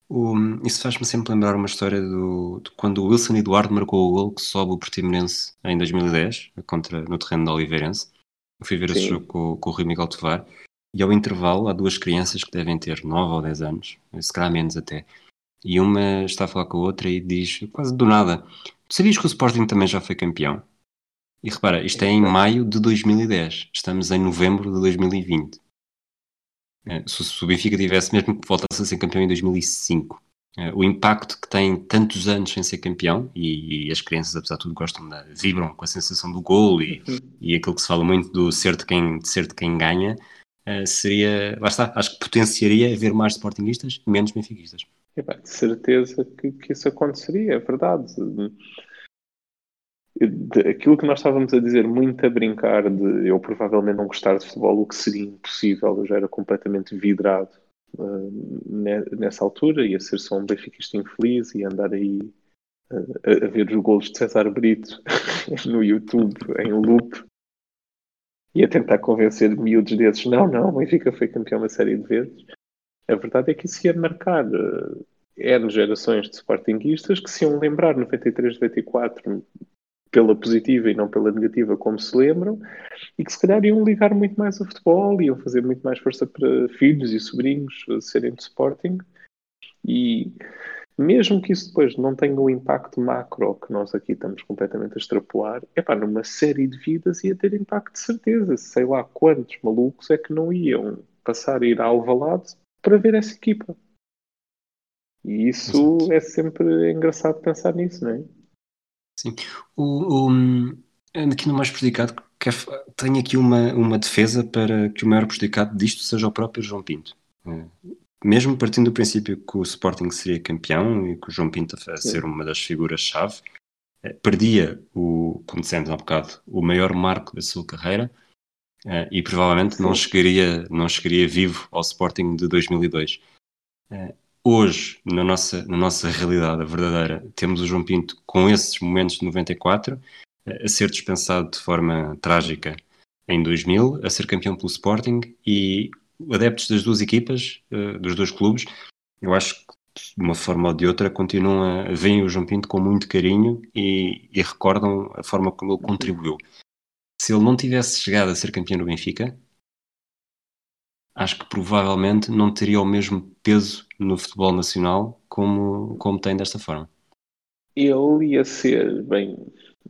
O, isso faz-me sempre lembrar uma história do, de quando o Wilson Eduardo marcou o gol que sobe o Portimonense em 2010, contra, no terreno da Oliveirense. Eu fui ver Sim. esse jogo com, com o Rui Miguel Tovar e ao intervalo há duas crianças que devem ter 9 ou 10 anos, se calhar menos até. E uma está a falar com a outra e diz, quase do nada, tu sabias que o Sporting também já foi campeão? E repara, isto é em maio de 2010, estamos em novembro de 2020. É, se, o Benfica tivesse, mesmo que voltasse a ser campeão em 2005, é, o impacto que tem tantos anos sem ser campeão, e, e as crianças, apesar de tudo, gostam, de, vibram com a sensação do gol e, uhum. e aquilo que se fala muito do ser de quem, de ser de quem ganha, é, seria, lá está, acho que potenciaria haver mais sportinguistas e menos benfiquistas. É, de certeza que, que isso aconteceria, é verdade aquilo que nós estávamos a dizer muito a brincar de eu provavelmente não gostar de futebol, o que seria impossível, eu já era completamente vidrado uh, nessa altura, ia ser só um benfiquista infeliz e andar aí uh, a, ver os golos de César Brito no YouTube em loop e a tentar convencer miúdos desses, não, não, o Benfica foi campeão uma série de vezes. A verdade é que isso ia marcar uh, eram gerações de sportinguistas que se iam lembrar 93, 94 pela positiva e não pela negativa, como se lembram, e que se calhar iam ligar muito mais ao futebol, iam fazer muito mais força para filhos e sobrinhos serem de Sporting. E mesmo que isso depois não tenha o impacto macro que nós aqui estamos completamente a extrapolar, é pá, numa série de vidas ia ter impacto de certeza. Sei lá quantos malucos é que não iam passar a ir ao Alvalade para ver essa equipa. E isso Exato. é sempre engraçado pensar nisso, não é? Sim. O, o, aqui no mais prejudicado, quer, tenho aqui uma, uma defesa para que o maior prejudicado disto seja o próprio João Pinto. É, mesmo partindo do princípio que o Sporting seria campeão e que o João Pinto a ser uma das figuras-chave, é, perdia, o, como dissemos há bocado, o maior marco da sua carreira é, e provavelmente não chegaria, não chegaria vivo ao Sporting de 2002. Hoje, na nossa, na nossa realidade verdadeira, temos o João Pinto com esses momentos de 94, a ser dispensado de forma trágica em 2000, a ser campeão pelo Sporting e adeptos das duas equipas, uh, dos dois clubes, eu acho que de uma forma ou de outra continuam a veem o João Pinto com muito carinho e, e recordam a forma como ele contribuiu. Se ele não tivesse chegado a ser campeão no Benfica, acho que provavelmente não teria o mesmo peso no futebol nacional como, como tem desta forma. Ele ia ser, bem,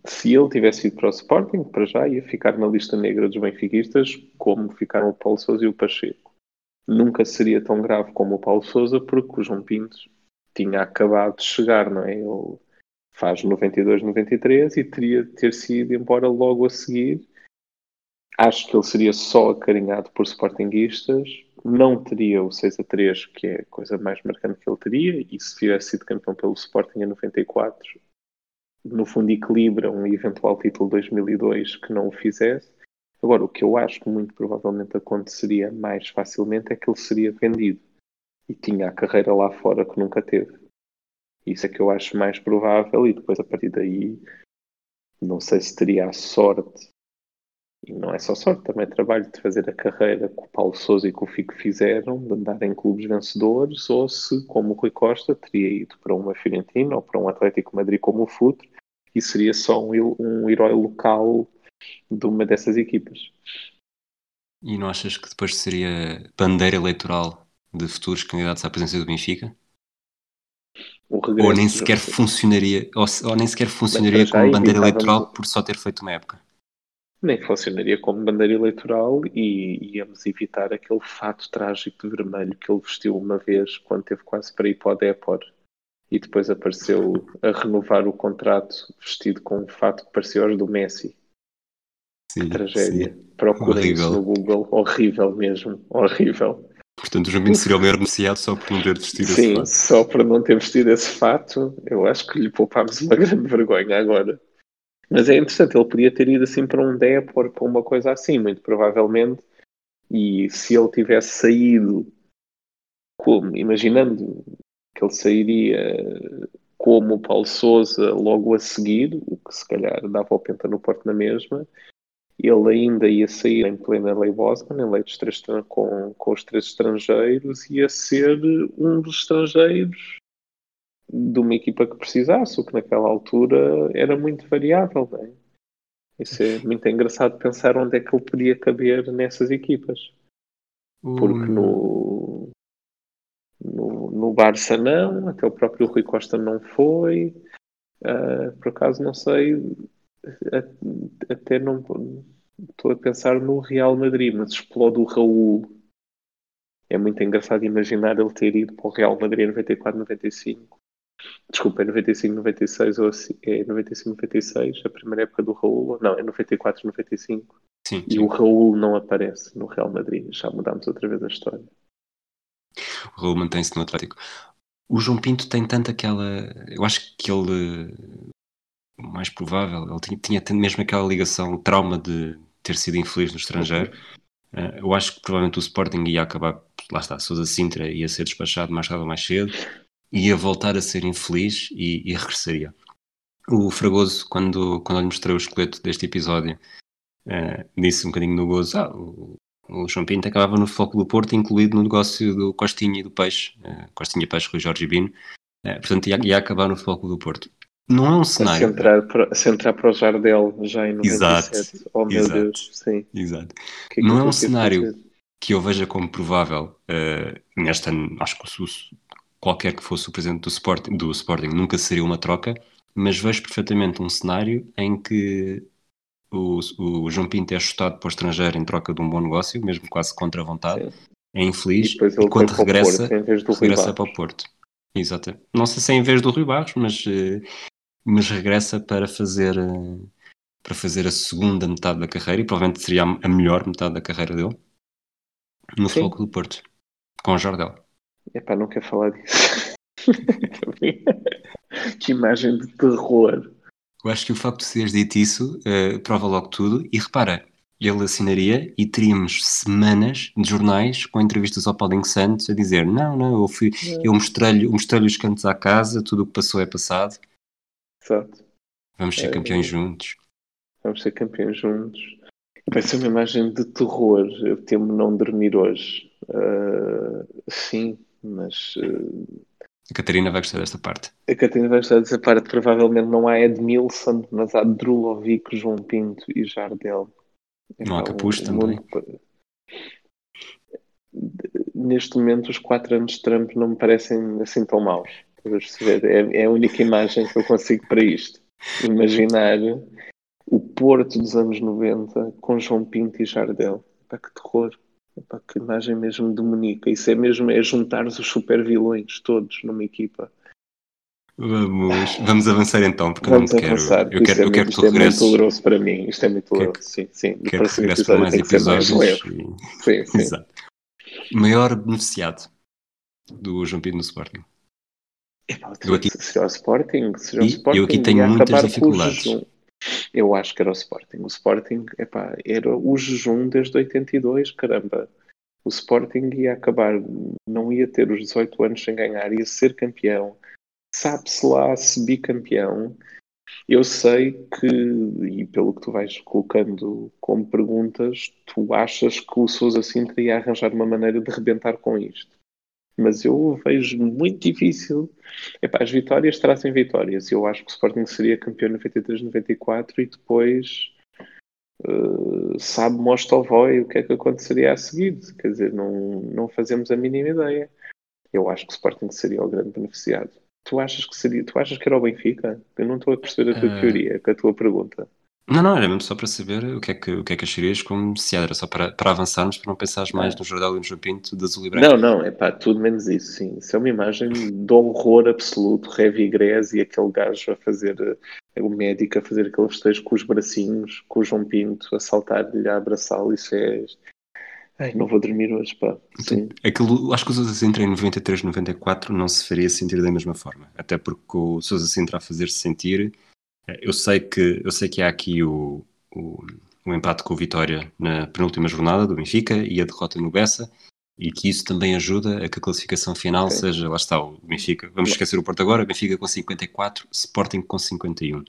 se ele tivesse ido para o Sporting, para já ia ficar na lista negra dos benfiquistas, como ficaram o Paulo Sousa e o Pacheco. Nunca seria tão grave como o Paulo Sousa, porque o João Pinto tinha acabado de chegar, não é? Ele faz 92, 93 e teria ter sido embora logo a seguir. Acho que ele seria só acarinhado por sportinguistas, não teria o 6 a 3, que é a coisa mais marcante que ele teria, e se tivesse sido campeão pelo Sporting em 94, no fundo equilibra um eventual título 2002 que não o fizesse. Agora, o que eu acho que muito provavelmente aconteceria mais facilmente é que ele seria vendido e tinha a carreira lá fora que nunca teve. Isso é que eu acho mais provável e depois a partir daí não sei se teria a sorte e não é só sorte, também é trabalho de fazer a carreira que o Paulo Sousa e que o Fico fizeram, de andar em clubes vencedores, ou se, como o Rui Costa, teria ido para uma Fiorentina ou para um Atlético Madrid como o Futre, e seria só um, um herói local de uma dessas equipas. E não achas que depois seria bandeira eleitoral de futuros candidatos à presidência do Benfica? ou nem sequer funcionaria, ou, ou, nem sequer funcionaria como bandeira eleitoral por só ter feito uma época nem funcionaria como bandeira eleitoral e íamos evitar aquele fato trágico de vermelho que ele vestiu uma vez quando teve quase para ir para o Depor e depois apareceu a renovar o contrato vestido com um fato que parecia aos do Messi. Sim, que tragédia. Procurem isso no Google. Horrível mesmo. Horrível. Portanto, o João seria o maior beneficiado só por não ter vestido Sim, esse fato. Sim, só por não ter vestido esse fato, eu acho que lhe poupámos uma grande vergonha agora. Mas é interessante, ele podia ter ido assim para um Depor, para uma coisa assim, muito provavelmente. E se ele tivesse saído, como, imaginando que ele sairia como o Paulo Souza logo a seguir, o que se calhar dava o penta no Porto na mesma, ele ainda ia sair em plena lei Bosman, em lei dos três, com, com os três estrangeiros, ia ser um dos estrangeiros de uma equipa que precisasse, o que naquela altura era muito variável. Não é? Isso é muito engraçado pensar onde é que ele podia caber nessas equipas. Porque no, no, no Barça não, até o próprio Rui Costa não foi. Uh, por acaso não sei, até não estou a pensar no Real Madrid, mas explode o Raul. É muito engraçado imaginar ele ter ido para o Real Madrid em 94, 95 Desculpa, é 95, 96 ou assim, é 95, 96, a primeira época do Raul, não, é 94, 95. Sim, e sim. o Raul não aparece no Real Madrid, já mudámos outra vez a história. O Raul mantém-se no Atlético. O João Pinto tem tanto aquela. Eu acho que ele. O mais provável, ele tinha, tinha mesmo aquela ligação, trauma de ter sido infeliz no estrangeiro. Uh, eu acho que provavelmente o Sporting ia acabar, lá está, Sousa Sintra ia ser despachado mais tarde ou mais cedo ia voltar a ser infeliz e, e regressaria. O Fragoso, quando, quando lhe mostrei o esqueleto deste episódio, uh, disse um bocadinho no gozo: ah, o, o João Pinto acabava no Foco do Porto, incluído no negócio do Costinha e do Peixe, uh, Costinha Peixe, Rui Jorge Bino, uh, portanto ia, ia, acabar no Foco do Porto. Não é um cenário. Se entrar, para, se entrar para o Jardel já em 97, exato, oh meu exato, Deus, sim. Exato. Que é que não é um cenário que eu veja como provável uh, nesta, acho que o, qualquer que fosse o presidente do Sporting, do Sporting nunca seria uma troca, mas vejo perfeitamente um cenário em que o, o João Pinto é chutado para o estrangeiro em troca de um bom negócio, mesmo quase contra a vontade, Sim. é infeliz, e, e quando regressa, Porto, regressa para o Porto. Exato. Não sei se é em vez do Rui Barros, mas, eh, mas regressa para fazer, eh, para fazer a segunda metade da carreira, e provavelmente seria a melhor metade da carreira dele, no Sim. Foco do Porto, com o Jardel. Epá, não quero falar disso. que imagem de terror. Eu acho que o facto de teres dito isso uh, prova logo tudo. E repara, ele assinaria e teríamos semanas de jornais com entrevistas ao Paulinho Santos a dizer não, não, eu, fui, eu mostrei-lhe mostrei os cantos à casa, tudo o que passou é passado. Exato. Vamos ser É, campeões juntos. Vamos ser campeões juntos. Vai ser uma imagem de terror. Eu temo não dormir hoje. Ah, sim, mas ah, A Catarina vai gostar desta parte. a Catarina vai estar dessa parte. Provavelmente não há Edmilson, mas há Drulovic, João Pinto e Jardel. Não há Capuz também. Neste momento, os quatro anos de Trump não me parecem assim tão maus. É, é a única imagem que eu consigo para isto. Imaginar o Porto dos anos 90 com João Pinto e Jardel. Epá, que terror. Epá, que imagem mesmo demoníaca. Isso é mesmo é juntar os super vilões todos numa equipa. Vamos, vamos avançar então, porque Vamos eu não te quero. avançar. Eu Isto quero, é eu quero que isto tu é muito regresses. doloroso para mim. Isto é muito Quero doloroso. Sim, sim. Quero que próximo regresses para mais que mais episódios. leve. e- Sim, sim. Exato. Maior beneficiado do João Pinto no Sporting. Epá, Eu aqui- o Sporting, se o E Sporting eu aqui tenho muitas dificuldades. Eu acho que era o Sporting. O Sporting, epá, era o jejum desde 82, caramba. O Sporting ia acabar, não ia ter os 18 anos sem ganhar, ia ser campeão. Sabe-se lá se bicampeão. Eu sei que, e pelo que tu vais colocando como perguntas, tu achas que o Sousa Sintra ia arranjar uma maneira de rebentar com isto. Mas eu vejo muito difícil. Epá, as vitórias trazem vitórias. Eu acho que o Sporting seria campeão 93-94 e depois eh, sabe Mostovoi o que é que aconteceria a seguir. Quer dizer, não, não fazemos a mínima ideia. Eu acho que o Sporting seria o grande beneficiado. Tu achas que seria? Tu achas que era o Benfica? Eu não estou a perceber a tua Eh, teoria, com a tua pergunta. Não, não, era mesmo só para saber o que é que, o que, é que acharias como beneficiado. Era só para, para avançarmos, para não pensares mais no Jordão e no João Pinto de azul e branco. Não, não, é pá, tudo menos isso, sim. Isso é uma imagem de horror absoluto. Revigrés e aquele gajo a fazer, eh, o médico a fazer aquele festejo com os bracinhos, com o João Pinto a saltar-lhe, a abraçá-lo. Isso é. Ai, não vou dormir hoje, pá. Sim. Aquilo, acho que o Sousa Sintra em 93, 94 não se faria sentir da mesma forma. Até porque o Sousa Sintra a fazer-se sentir, eu sei que, eu sei que há aqui o, o, o empate com o Vitória na penúltima jornada do Benfica e a derrota no Bessa e que isso também ajuda a que a classificação final Ok. seja, lá está, o Benfica. Vamos esquecer o Porto agora, Benfica com 54, Sporting com 51.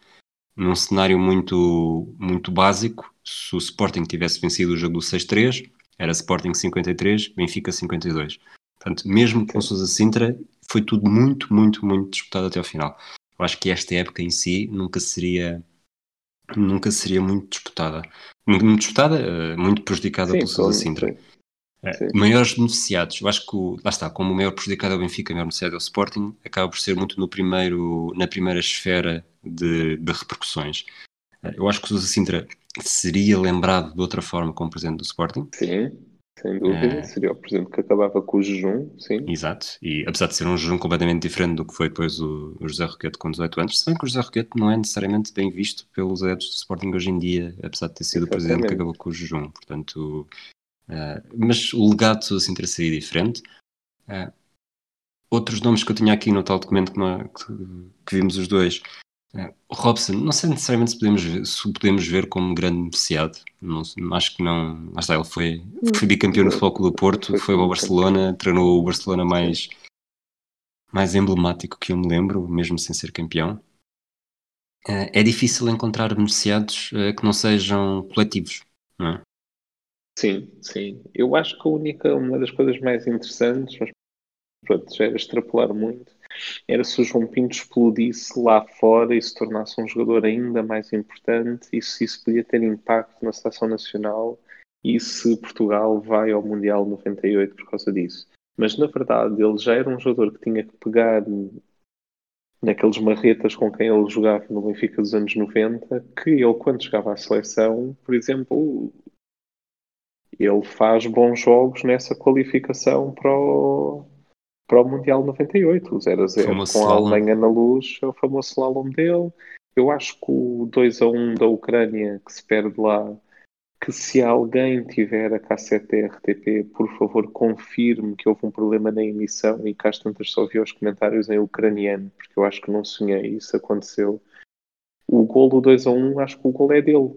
Num cenário muito, muito básico, se o Sporting tivesse vencido o jogo do 6-3, era Sporting 53, Benfica 52. Portanto, mesmo com Sousa Sintra, foi tudo muito, muito, muito disputado até ao final. Eu acho que esta época em si nunca seria nunca seria muito disputada. Muito, disputada, eh, muito prejudicada Sim, pelo Sousa Sintra. sim. Eh, Sim. Maiores beneficiados, eu acho que o- lá está, como o maior prejudicado é o Benfica, o maior beneficiado é o Sporting, acaba por ser muito no primeiro, na primeira esfera de, de repercussões. Eh, Eu acho que o Sousa Sintra seria lembrado de outra forma como presidente do Sporting, Sim, sem dúvida. É. Seria o presidente que acabava com o jejum, sim. Exato, e apesar de ser um jejum completamente diferente do que foi depois o, o José Roquete com 18 anos, se bem que o José Roquete não é necessariamente bem visto pelos adeptos do Sporting hoje em dia, apesar de ter sido o presidente que Exatamente. acabou com o jejum, portanto, eh, mas o legado Sousa Sintra seria diferente. Eh, outros nomes que eu tinha aqui no tal documento que, nós- que- que vimos os dois, Robson, não sei necessariamente se podemos ver, se podemos ver como grande beneficiado, não, acho que não, lá está, ele foi, foi bicampeão no Futebol do Porto, Foi ao. Barcelona, treinou o Barcelona mais, mais emblemático que eu me lembro, mesmo sem ser campeão. Eh, é difícil encontrar beneficiados eh, que não sejam coletivos, não é? Sim, sim. Eu acho que a única, uma das coisas mais interessantes, mas pronto, já era extrapolar muito, era se o João Pinto explodisse lá fora e se tornasse um jogador ainda mais importante e se isso podia ter impacto na seleção nacional e se Portugal vai ao Mundial 98 por causa disso. Mas na verdade ele já era um jogador que tinha que pegar naqueles marretas com quem ele jogava no Benfica dos anos 90, que ele quando chegava à seleção, por exemplo, ele faz bons jogos nessa qualificação para o, para o Mundial 98, o 0 a 0 Famoso com a slalom. Alemanha na luz, é o famoso slalom dele. Eu acho que o 2 a 1 da Ucrânia que se perde lá, que se alguém tiver a cassete RTP, por favor confirme que houve um problema na emissão e às tantas só vi os comentários em ucraniano, porque eu acho que não sonhei, isso aconteceu. O gol do 2 a 1, acho que o gol é dele.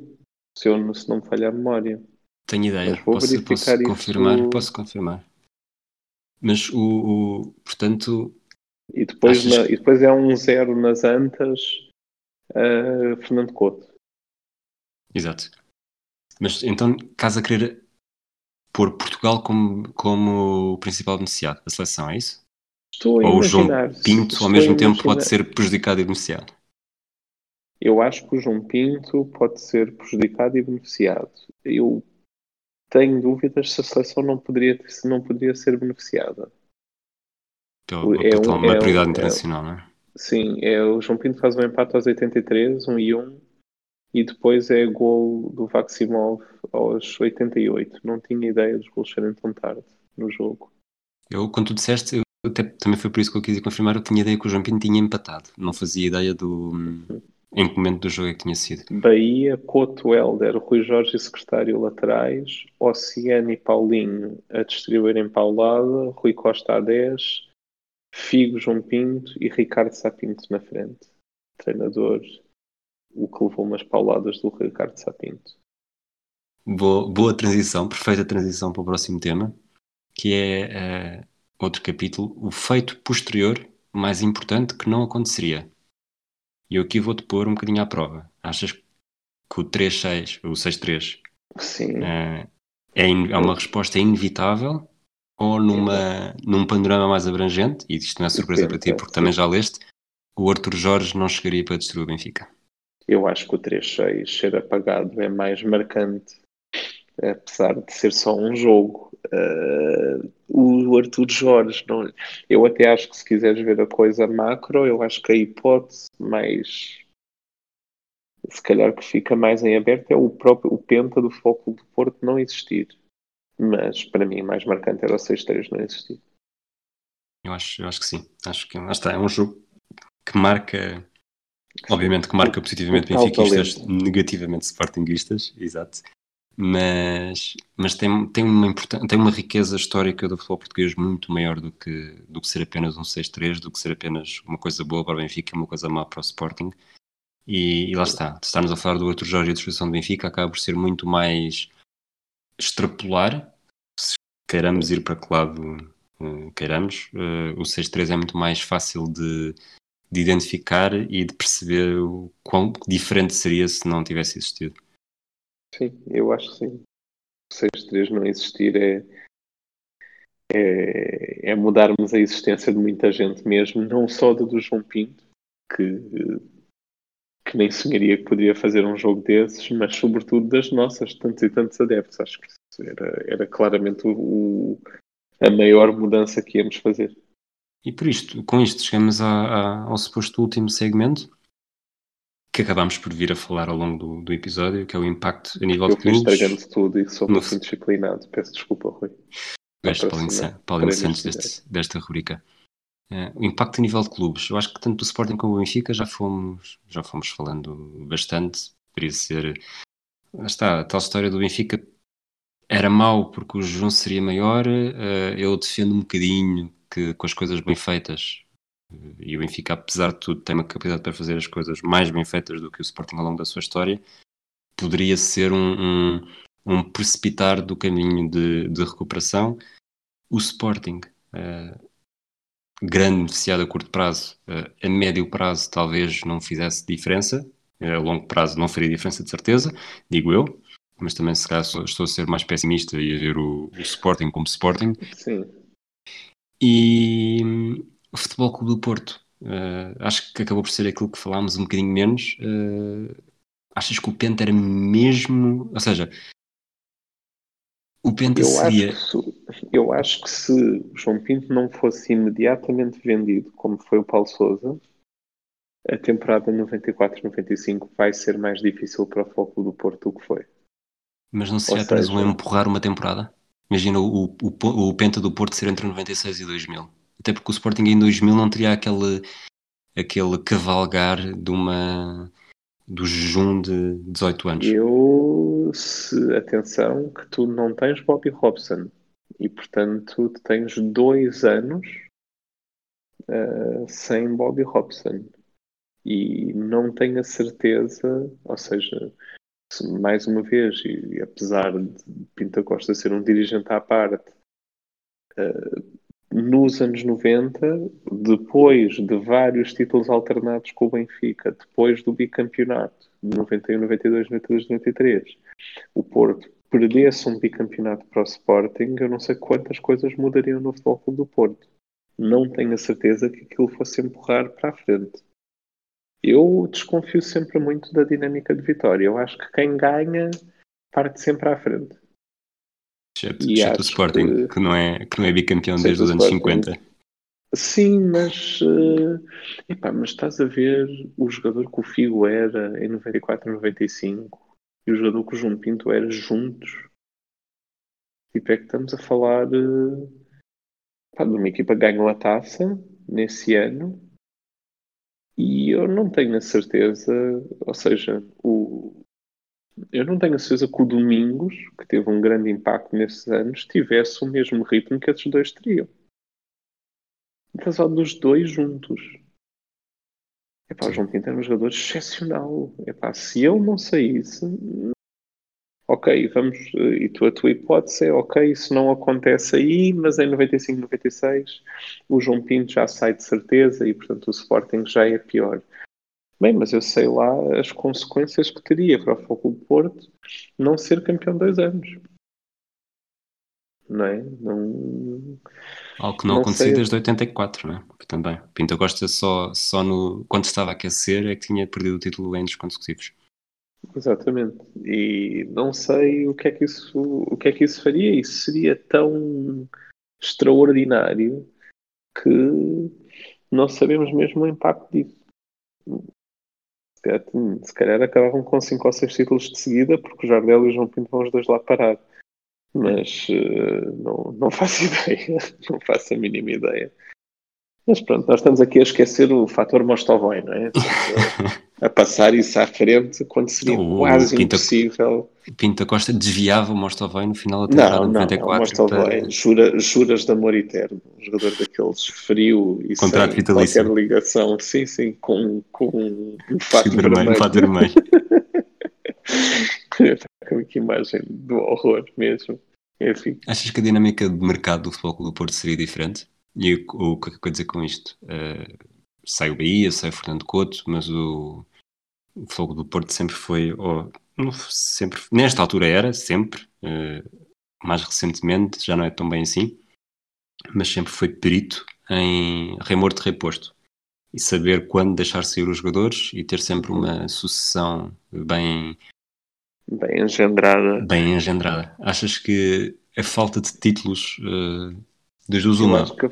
se, eu, se não me falhar a memória. Tenho ideia. Posso, posso confirmar? Posso confirmar. Mas o, o- portanto, E depois, Achas na- e depois é um zero nas Antas, uh, Fernando Couto. exato. Mas então, caso a querer pôr Portugal como, como principal beneficiado da seleção, é isso? Estou a Ou o João. Pinto estou ao mesmo tempo pode ser prejudicado e beneficiado? Eu acho que o João Pinto pode ser prejudicado e beneficiado. Eu tenho dúvidas se a seleção não poderia, se não poderia ser beneficiada. Pela, É pela um- uma é um- prioridade é- internacional, não é? Sim, é, o João Pinto faz um empate aos 83, um e um, e depois é gol do Vaximov aos 88. Não tinha ideia dos gols serem tão tarde no jogo. Eu, quando tu disseste, eu até, também foi por isso que eu quis ir confirmar, eu tinha ideia que o João Pinto tinha empatado. Não fazia ideia do em que momento do jogo é que tinha sido. Bahia, Couto, Helder, Rui Jorge e secretário laterais, Oceano e Paulinho a distribuírem paulada, Rui Costa a 10, Figo, João Pinto e Ricardo Sapinto na frente. Treinador, o que levou umas pauladas do Ricardo Sapinto. Boa, boa transição, perfeita transição para o próximo tema, que é eh, outro capítulo, o feito posterior mais importante que não aconteceria. E eu aqui vou-te pôr um bocadinho à prova. Achas que o 3-6, o 6-3, Sim, eh, é, in- é uma resposta inevitável ou numa, num panorama mais abrangente, e isto não é surpresa para ti porque também já leste, o Arthur Jorge não chegaria para destruir o Benfica. eu acho que o 3-6 ser apagado é mais marcante, apesar de ser só um jogo. Uh, o Arthur Jorge, não, eu até acho que se quiseres ver a coisa macro, eu acho que a hipótese mais se calhar que fica mais em aberto é o próprio o penta do Foco do Porto não existir. Mas para mim mais marcante era o 6-3 não existir. Eu acho, eu acho que sim. Acho que lá está, é um jogo que marca, obviamente que marca positivamente benfiquistas, negativamente sportinguistas, exato. Mas, mas tem, tem, uma tem uma riqueza histórica do futebol português muito maior do que, do que ser apenas um 6-3, do que ser apenas uma coisa boa para o Benfica uma coisa má para o Sporting. E, e lá está, estarmos a falar do Arthur Jorge e a destruição do Benfica acaba por ser muito mais extrapolar, se queiramos ir para que lado eh, queiramos, eh, o 6-3 é muito mais fácil de, de identificar e de perceber o quão diferente seria se não tivesse existido. Sim, eu acho que sim. O 6-3 não existir é, é, é mudarmos a existência de muita gente mesmo, não só da do João Pinto, que, que nem sonharia que poderia fazer um jogo desses, mas sobretudo das nossas, tantos e tantos adeptos. Acho que isso era, era claramente o, o- a maior mudança que íamos fazer. E por isto, com isto, chegamos a- a- ao suposto último segmento que acabámos por vir a falar ao longo do, do episódio, que é o impacto a nível Eu de clubes. estragando tudo e sou No- muito indisciplinado. Peço desculpa, Rui. És Para Paulinho, Santos deste- desta rubrica. Eh, o impacto a nível de clubes. Eu acho que tanto do Sporting como do Benfica já fomos, já fomos falando bastante. Poderia ser. Lá está, a tal história do Benfica era mau porque o João seria maior. eh, eu defendo um bocadinho que com as coisas bem feitas. E o Benfica, apesar de tudo, tem uma capacidade para fazer as coisas mais bem feitas do que o Sporting ao longo da sua história. Poderia ser um, um, um precipitar do caminho de, de recuperação. O Sporting, eh, grande beneficiado a curto prazo, eh, a médio prazo talvez não fizesse diferença, eh, a longo prazo não faria diferença de certeza, digo eu, mas também se calhar estou a ser mais pessimista e a ver o, o Sporting como Sporting. Sim, E o Futebol Clube do Porto, eh, acho que acabou por ser aquilo que falámos um bocadinho menos. eh, achas que o Penta era mesmo. Ou seja, o Penta Eu seria. acho, que se, eu acho que se o João Pinto não fosse imediatamente vendido, como foi o Paulo Souza, a temporada 94-95 vai ser mais difícil para o Foco do Porto do que foi. Mas não seria apenas um empurrar uma temporada? Imagina o, o, o Penta do Porto ser entre 96 e 2000. Até porque o Sporting em 2000 não teria aquele, aquele cavalgar de uma, do jejum de 18 anos. Eu, se, atenção, que tu não tens Bobby Robson e, portanto, tu tens dois anos ah, sem Bobby Robson. E não tenho a certeza, ou seja, mais uma vez, e, e apesar de Pinta Costa ser um dirigente à parte, uh, nos anos 90, depois de vários títulos alternados com o Benfica, depois do bicampeonato de 91, 92, 92, 93, o Porto perdesse um bicampeonato para o Sporting, eu não sei quantas coisas mudariam no Futebol Clube do Porto. Não tenho a certeza que aquilo fosse empurrar para a frente. Eu desconfio sempre muito da dinâmica de vitória. Eu acho que quem ganha parte sempre à frente. Exceto, exceto o Sporting, que, que, não é, que não é bicampeão desde os anos Sporting. 50. Sim, mas, uh, epá, mas estás a ver o jogador que o Figo era em 94, 95 e o jogador que o João Pinto era juntos. Tipo, é que estamos a falar uh, pá, de uma equipa que ganhou a taça nesse ano e eu não tenho a certeza, ou seja, o, eu não tenho a certeza que o Domingos, que teve um grande impacto nesses anos, tivesse o mesmo ritmo que esses dois teriam. Apesar dos dois juntos. Epá, o João Pinto era um jogador excepcional. Epá, se ele não saísse, ok, vamos, e tu, a tua hipótese é, ok, isso não acontece aí, mas em 95, 96 o João Pinto já sai de certeza e, portanto, o Sporting já é pior. Bem, mas eu sei lá as consequências que teria para o Foco do Porto não ser campeão dois anos. Não é? Não... Algo que não, não acontecia sei. desde 84, não é? Também. Pinto Costa só, só no, quando estava a aquecer é que tinha perdido o título em anos consecutivos. Exatamente. E não sei o que é que isso, o que é que isso faria. Isso seria tão extraordinário que não sabemos mesmo o impacto disso se calhar acabavam com 5 ou 6 títulos de seguida, porque o Jardel e o João Pinto vão os dois lá parar. Mas uh, não, não faço ideia, não faço a mínima ideia. Mas pronto, nós estamos aqui a esquecer o fator Mostovoi, não é? a, passar isso à frente quando seria quase impossível. Pinta Costa desviava o Mostovoi no final da temporada não, 94. Não, Mostovoi, para... jura, juras de amor eterno. Um jogador daqueles frio e Contrato sem vitalício. qualquer ligação. Sim, sim, com, com um fato vermelho. Um fato vermelho. que imagem do horror mesmo. Enfim. Achas que a dinâmica de mercado do Futebol do Porto seria diferente? E o, o que é que eu quero dizer com isto? Uh, sai o Bahia, sai o Fernando Couto, mas o, o Fogo do Porto sempre foi, ou, sempre, nesta altura era, sempre, uh, mais recentemente já não é tão bem assim, mas sempre foi perito em remor de reposto e saber quando deixar sair os jogadores e ter sempre uma sucessão bem bem engendrada. Bem engendrada. Achas que a falta de títulos uh, das duas uma que...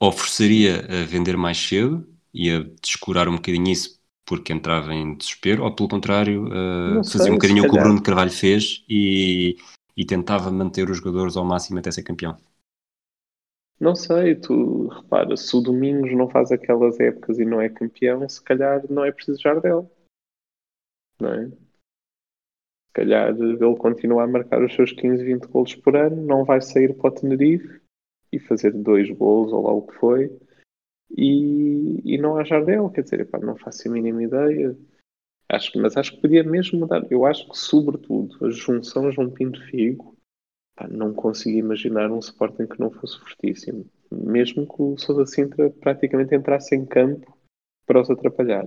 ofereceria a vender mais cedo e a descurar um bocadinho isso porque entrava em desespero, ou pelo contrário, uh, sei, fazia um bocadinho o que o Bruno Carvalho fez e, e tentava manter os jogadores ao máximo até ser campeão? Não sei, tu repara, se o Domingos não faz aquelas épocas e não é campeão, se calhar não é preciso Jardel. Não é? Se calhar ele continua a marcar os seus 15, 20 golos por ano, não vai sair para o Tenerife e fazer dois golos ou lá o que foi e, e não há Jardel, quer dizer, epá, não faço a mínima ideia. Acho, mas acho que podia mesmo mudar. Eu acho que, sobretudo, a junção João Pinto Figo, pá, não consigo imaginar um Sporting que não fosse fortíssimo. Mesmo que o Sousa Sintra praticamente entrasse em campo para os atrapalhar.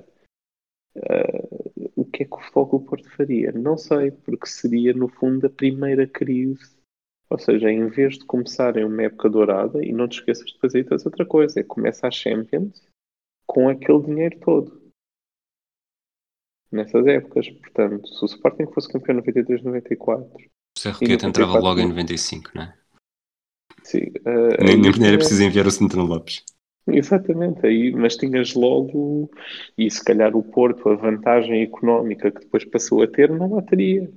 Uh, o que é que o Futebol do Porto faria? Não sei, porque seria, no fundo, a primeira crise ou seja, em vez de começarem uma época dourada, e não te esqueças de fazer isso outra coisa, é começa a Champions com aquele dinheiro todo. Nessas épocas, portanto, se o Sporting fosse campeão 93, 94. O Cerro Quieto entrava logo em 95, não é? Sim. Uh, nem, nem era preciso enviar o Santana Lopes. Exatamente, aí, mas tinhas logo, e se calhar o Porto, a vantagem económica que depois passou a ter, não a teria.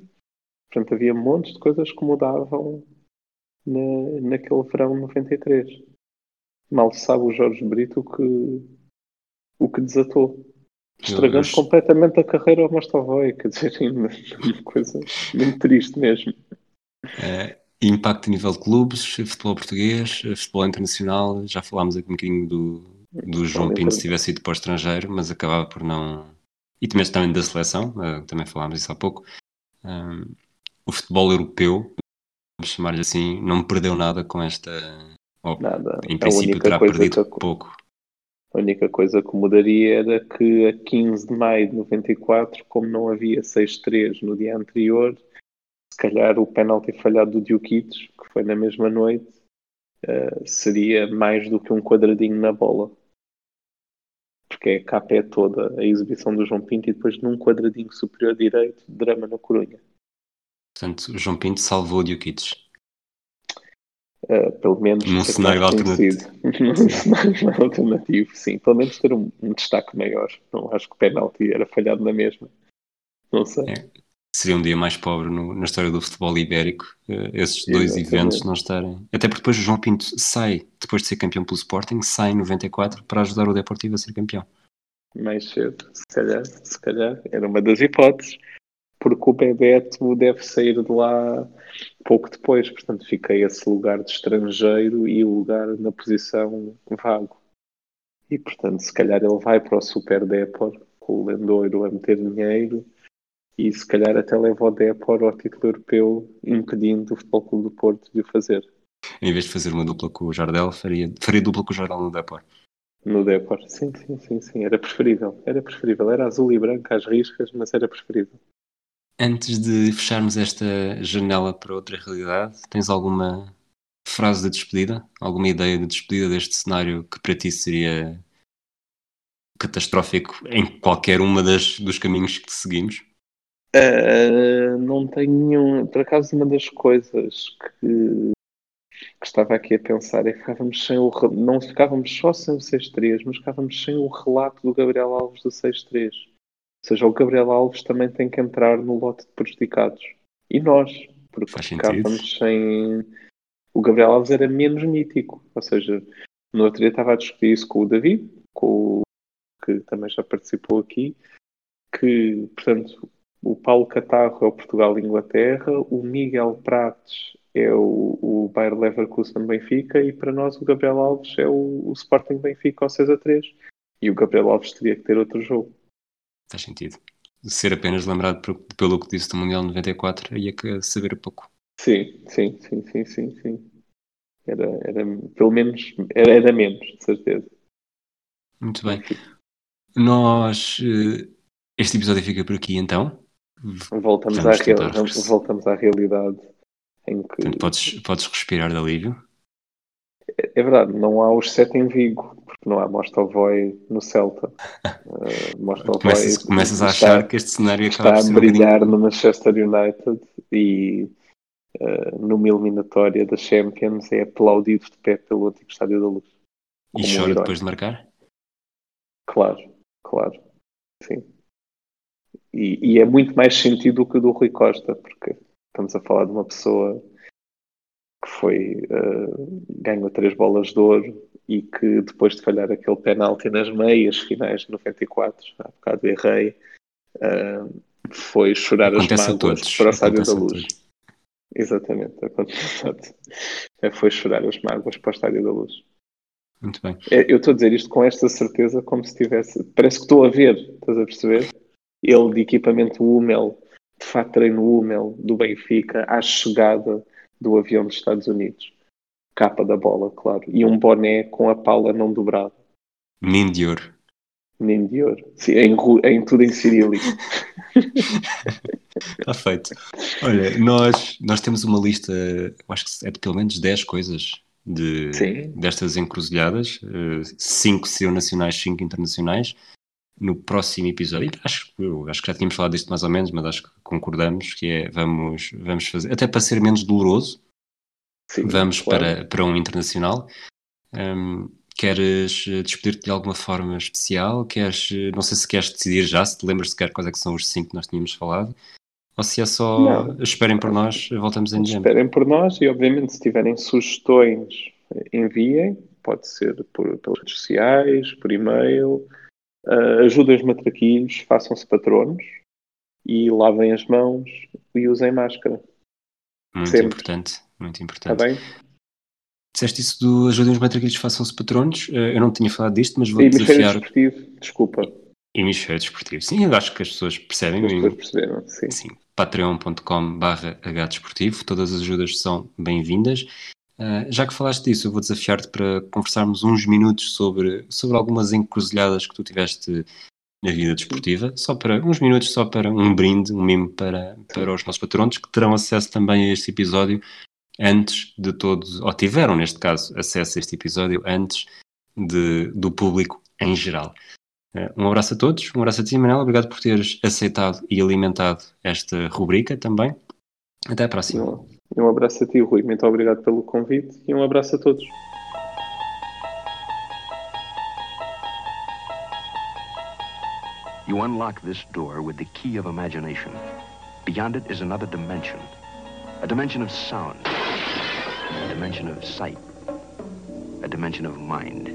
Portanto, havia montes de coisas que mudavam na, naquele verão 93. Mal sabe o Jorge Brito que, o que desatou. Estragando completamente a carreira ao Mostovoi, quer dizer, uma coisa muito triste mesmo. É, impacto a nível de clubes, futebol português, futebol internacional, já falámos aqui um bocadinho do, do João Pinto se tivesse ido para o estrangeiro, mas acabava por não. E também, também da seleção, eh, também falámos isso há pouco. Um, o futebol europeu, chamar-lhe assim, não perdeu nada com esta. Ou, Nada. Em A princípio única terá coisa perdido que- pouco. A única coisa que mudaria era que a 15 de maio de 94, como não havia 6-3 no dia anterior, se calhar o penalti falhado do Dioquitos, que foi na mesma noite, eh, seria mais do que um quadradinho na bola. Porque a capa é toda a exibição do João Pinto e depois num quadradinho superior direito, drama na Corunha. Portanto, o João Pinto salvou o Dioquites. Eh, pelo menos Num cenário alternativo. Num cenário alternativo, sim. Pelo menos ter um, um destaque maior. Não acho que o penalti era falhado na mesma. Não sei. É. Seria um dia mais pobre no- na história do futebol ibérico, eh, esses dois Exatamente. eventos não estarem. Até porque depois o João Pinto sai, depois de ser campeão pelo Sporting, sai em 94 para ajudar o Deportivo a ser campeão. mais cedo, se calhar, se calhar, era uma das hipóteses, porque o Bebeto deve sair de lá pouco depois, portanto fica esse lugar de estrangeiro e o lugar na posição vago. E portanto, se calhar ele vai para o Super Depor, com o Lendoiro a meter dinheiro, e se calhar até leva o Depor ao título europeu, impedindo o Futebol Clube do Porto de o fazer. Em vez de fazer uma dupla com o Jardel, faria, faria dupla com o Jardel no Depor. No Depor, sim, sim, sim, sim, era preferível, era preferível, era azul e branco às riscas, mas era preferível. Antes de fecharmos esta janela para outra realidade, tens alguma frase de despedida? Alguma ideia de despedida deste cenário que para ti seria catastrófico em qualquer uma das dos caminhos que seguimos? Uh, não tenho nenhum. Por acaso, uma das coisas que, que estava aqui a pensar é que ficávamos sem o. Não ficávamos só sem o 6-3, mas ficávamos sem o relato do Gabriel Alves do 6-3. Ou seja, o Gabriel Alves também tem que entrar no lote de prejudicados. E nós, porque Faz ficávamos sem. O Gabriel Alves era menos mítico. Ou seja, no outro dia estava a discutir isso com o David, com o que também já participou aqui, que, portanto, o Paulo Catarro é o Portugal-Inglaterra, o Miguel Prates é o, o Bayer Leverkusen Benfica e para nós o Gabriel Alves é o, o Sporting Benfica ao 6 a 3. E o Gabriel Alves teria que ter outro jogo. Faz sentido. Ser apenas lembrado por- pelo que disse do Mundial 94 ia que saber pouco. Sim, sim, sim, sim, sim, sim. Era, era pelo menos, era, era menos, de certeza. Muito bem. Nós. eh, Este episódio fica por aqui então. Voltamos, à, real- voltamos à realidade em que Portanto, podes, podes respirar de alívio. É verdade, não há os sete em Vigo, não há Mostovoy no Celta. Uh, Começas, começas a está, achar que este cenário está a um brilhar no Manchester United e uh, numa eliminatória da Champions é aplaudido de pé pelo antigo Estádio da Luz. e um chora herói. depois de marcar. Claro, claro, sim. E, e é muito mais sentido do que o do Rui Costa, porque estamos a falar de uma pessoa que foi uh, ganhou três bolas de ouro e que depois de falhar aquele penalti nas meias finais de 94, há bocado errei, uh, foi chorar Acontece as mágoas para o Estádio da Luz. Exatamente, acontece. Foi chorar as mágoas para o Estádio da Luz. Muito bem. É, Eu estou a dizer isto com esta certeza, como se tivesse. Parece que estou a ver, estás a perceber? Ele de equipamento Hummel, de fato treino Hummel do Benfica, à chegada do avião dos Estados Unidos. Capa da bola, claro. E um boné com a pala não dobrada. Menino de ouro. Nem de ouro. Sim, em, em tudo em cirílico. Está feito. Olha, nós, nós temos uma lista, acho que é de pelo menos 10 coisas de, Sim. destas encruzilhadas. 5 seriam nacionais, 5 internacionais. No próximo episódio, acho, acho que já tínhamos falado disto mais ou menos, mas acho que concordamos que é vamos, vamos fazer, até para ser menos doloroso, Sim, vamos claro. para, para um internacional. Hum, queres eh, despedir-te de alguma forma especial? Queres, eh, não sei se queres decidir já, se te lembras sequer quais é que são os cinco que nós tínhamos falado, ou se é só Não. esperem por nós, voltamos em dezembro. Esperem por nós e, obviamente, se tiverem sugestões, enviem. Pode ser por, pelas redes sociais, por e-mail. Uh, ajudem os matraquilhos, façam-se patronos e lavem as mãos e usem máscara. Muito sempre. importante, muito Está importante. bem? Disseste isso do ajudem os matraquilhos, façam-se patronos. Eh, Eu não tinha falado disto, mas vou Hemisfério desafiar desportivo, desculpa. hemisfério desportivo. Sim, eu acho que as pessoas percebem. As e- pessoas perceberam. Sim. Sim, patreon.com.br hdesportivo. Todas as ajudas são bem-vindas. Uh, já que falaste disso, eu vou desafiar-te para conversarmos uns minutos sobre, sobre algumas encruzilhadas que tu tiveste na vida desportiva, só para uns minutos, só para um brinde, um mimo para, para os nossos patronos que terão acesso também a este episódio antes de todos, ou tiveram neste caso acesso a este episódio antes de, do público em geral. Uh, um abraço a todos, um abraço a ti, Manela, obrigado por teres aceitado e alimentado esta rubrica também. Até à próxima. Um abraço a ti, Rui. Muito obrigado pelo convite e um abraço a todos. You unlock this door with the key of imagination. Beyond it is another dimension. A dimension of sound. Dimension of sight. A dimension of mind.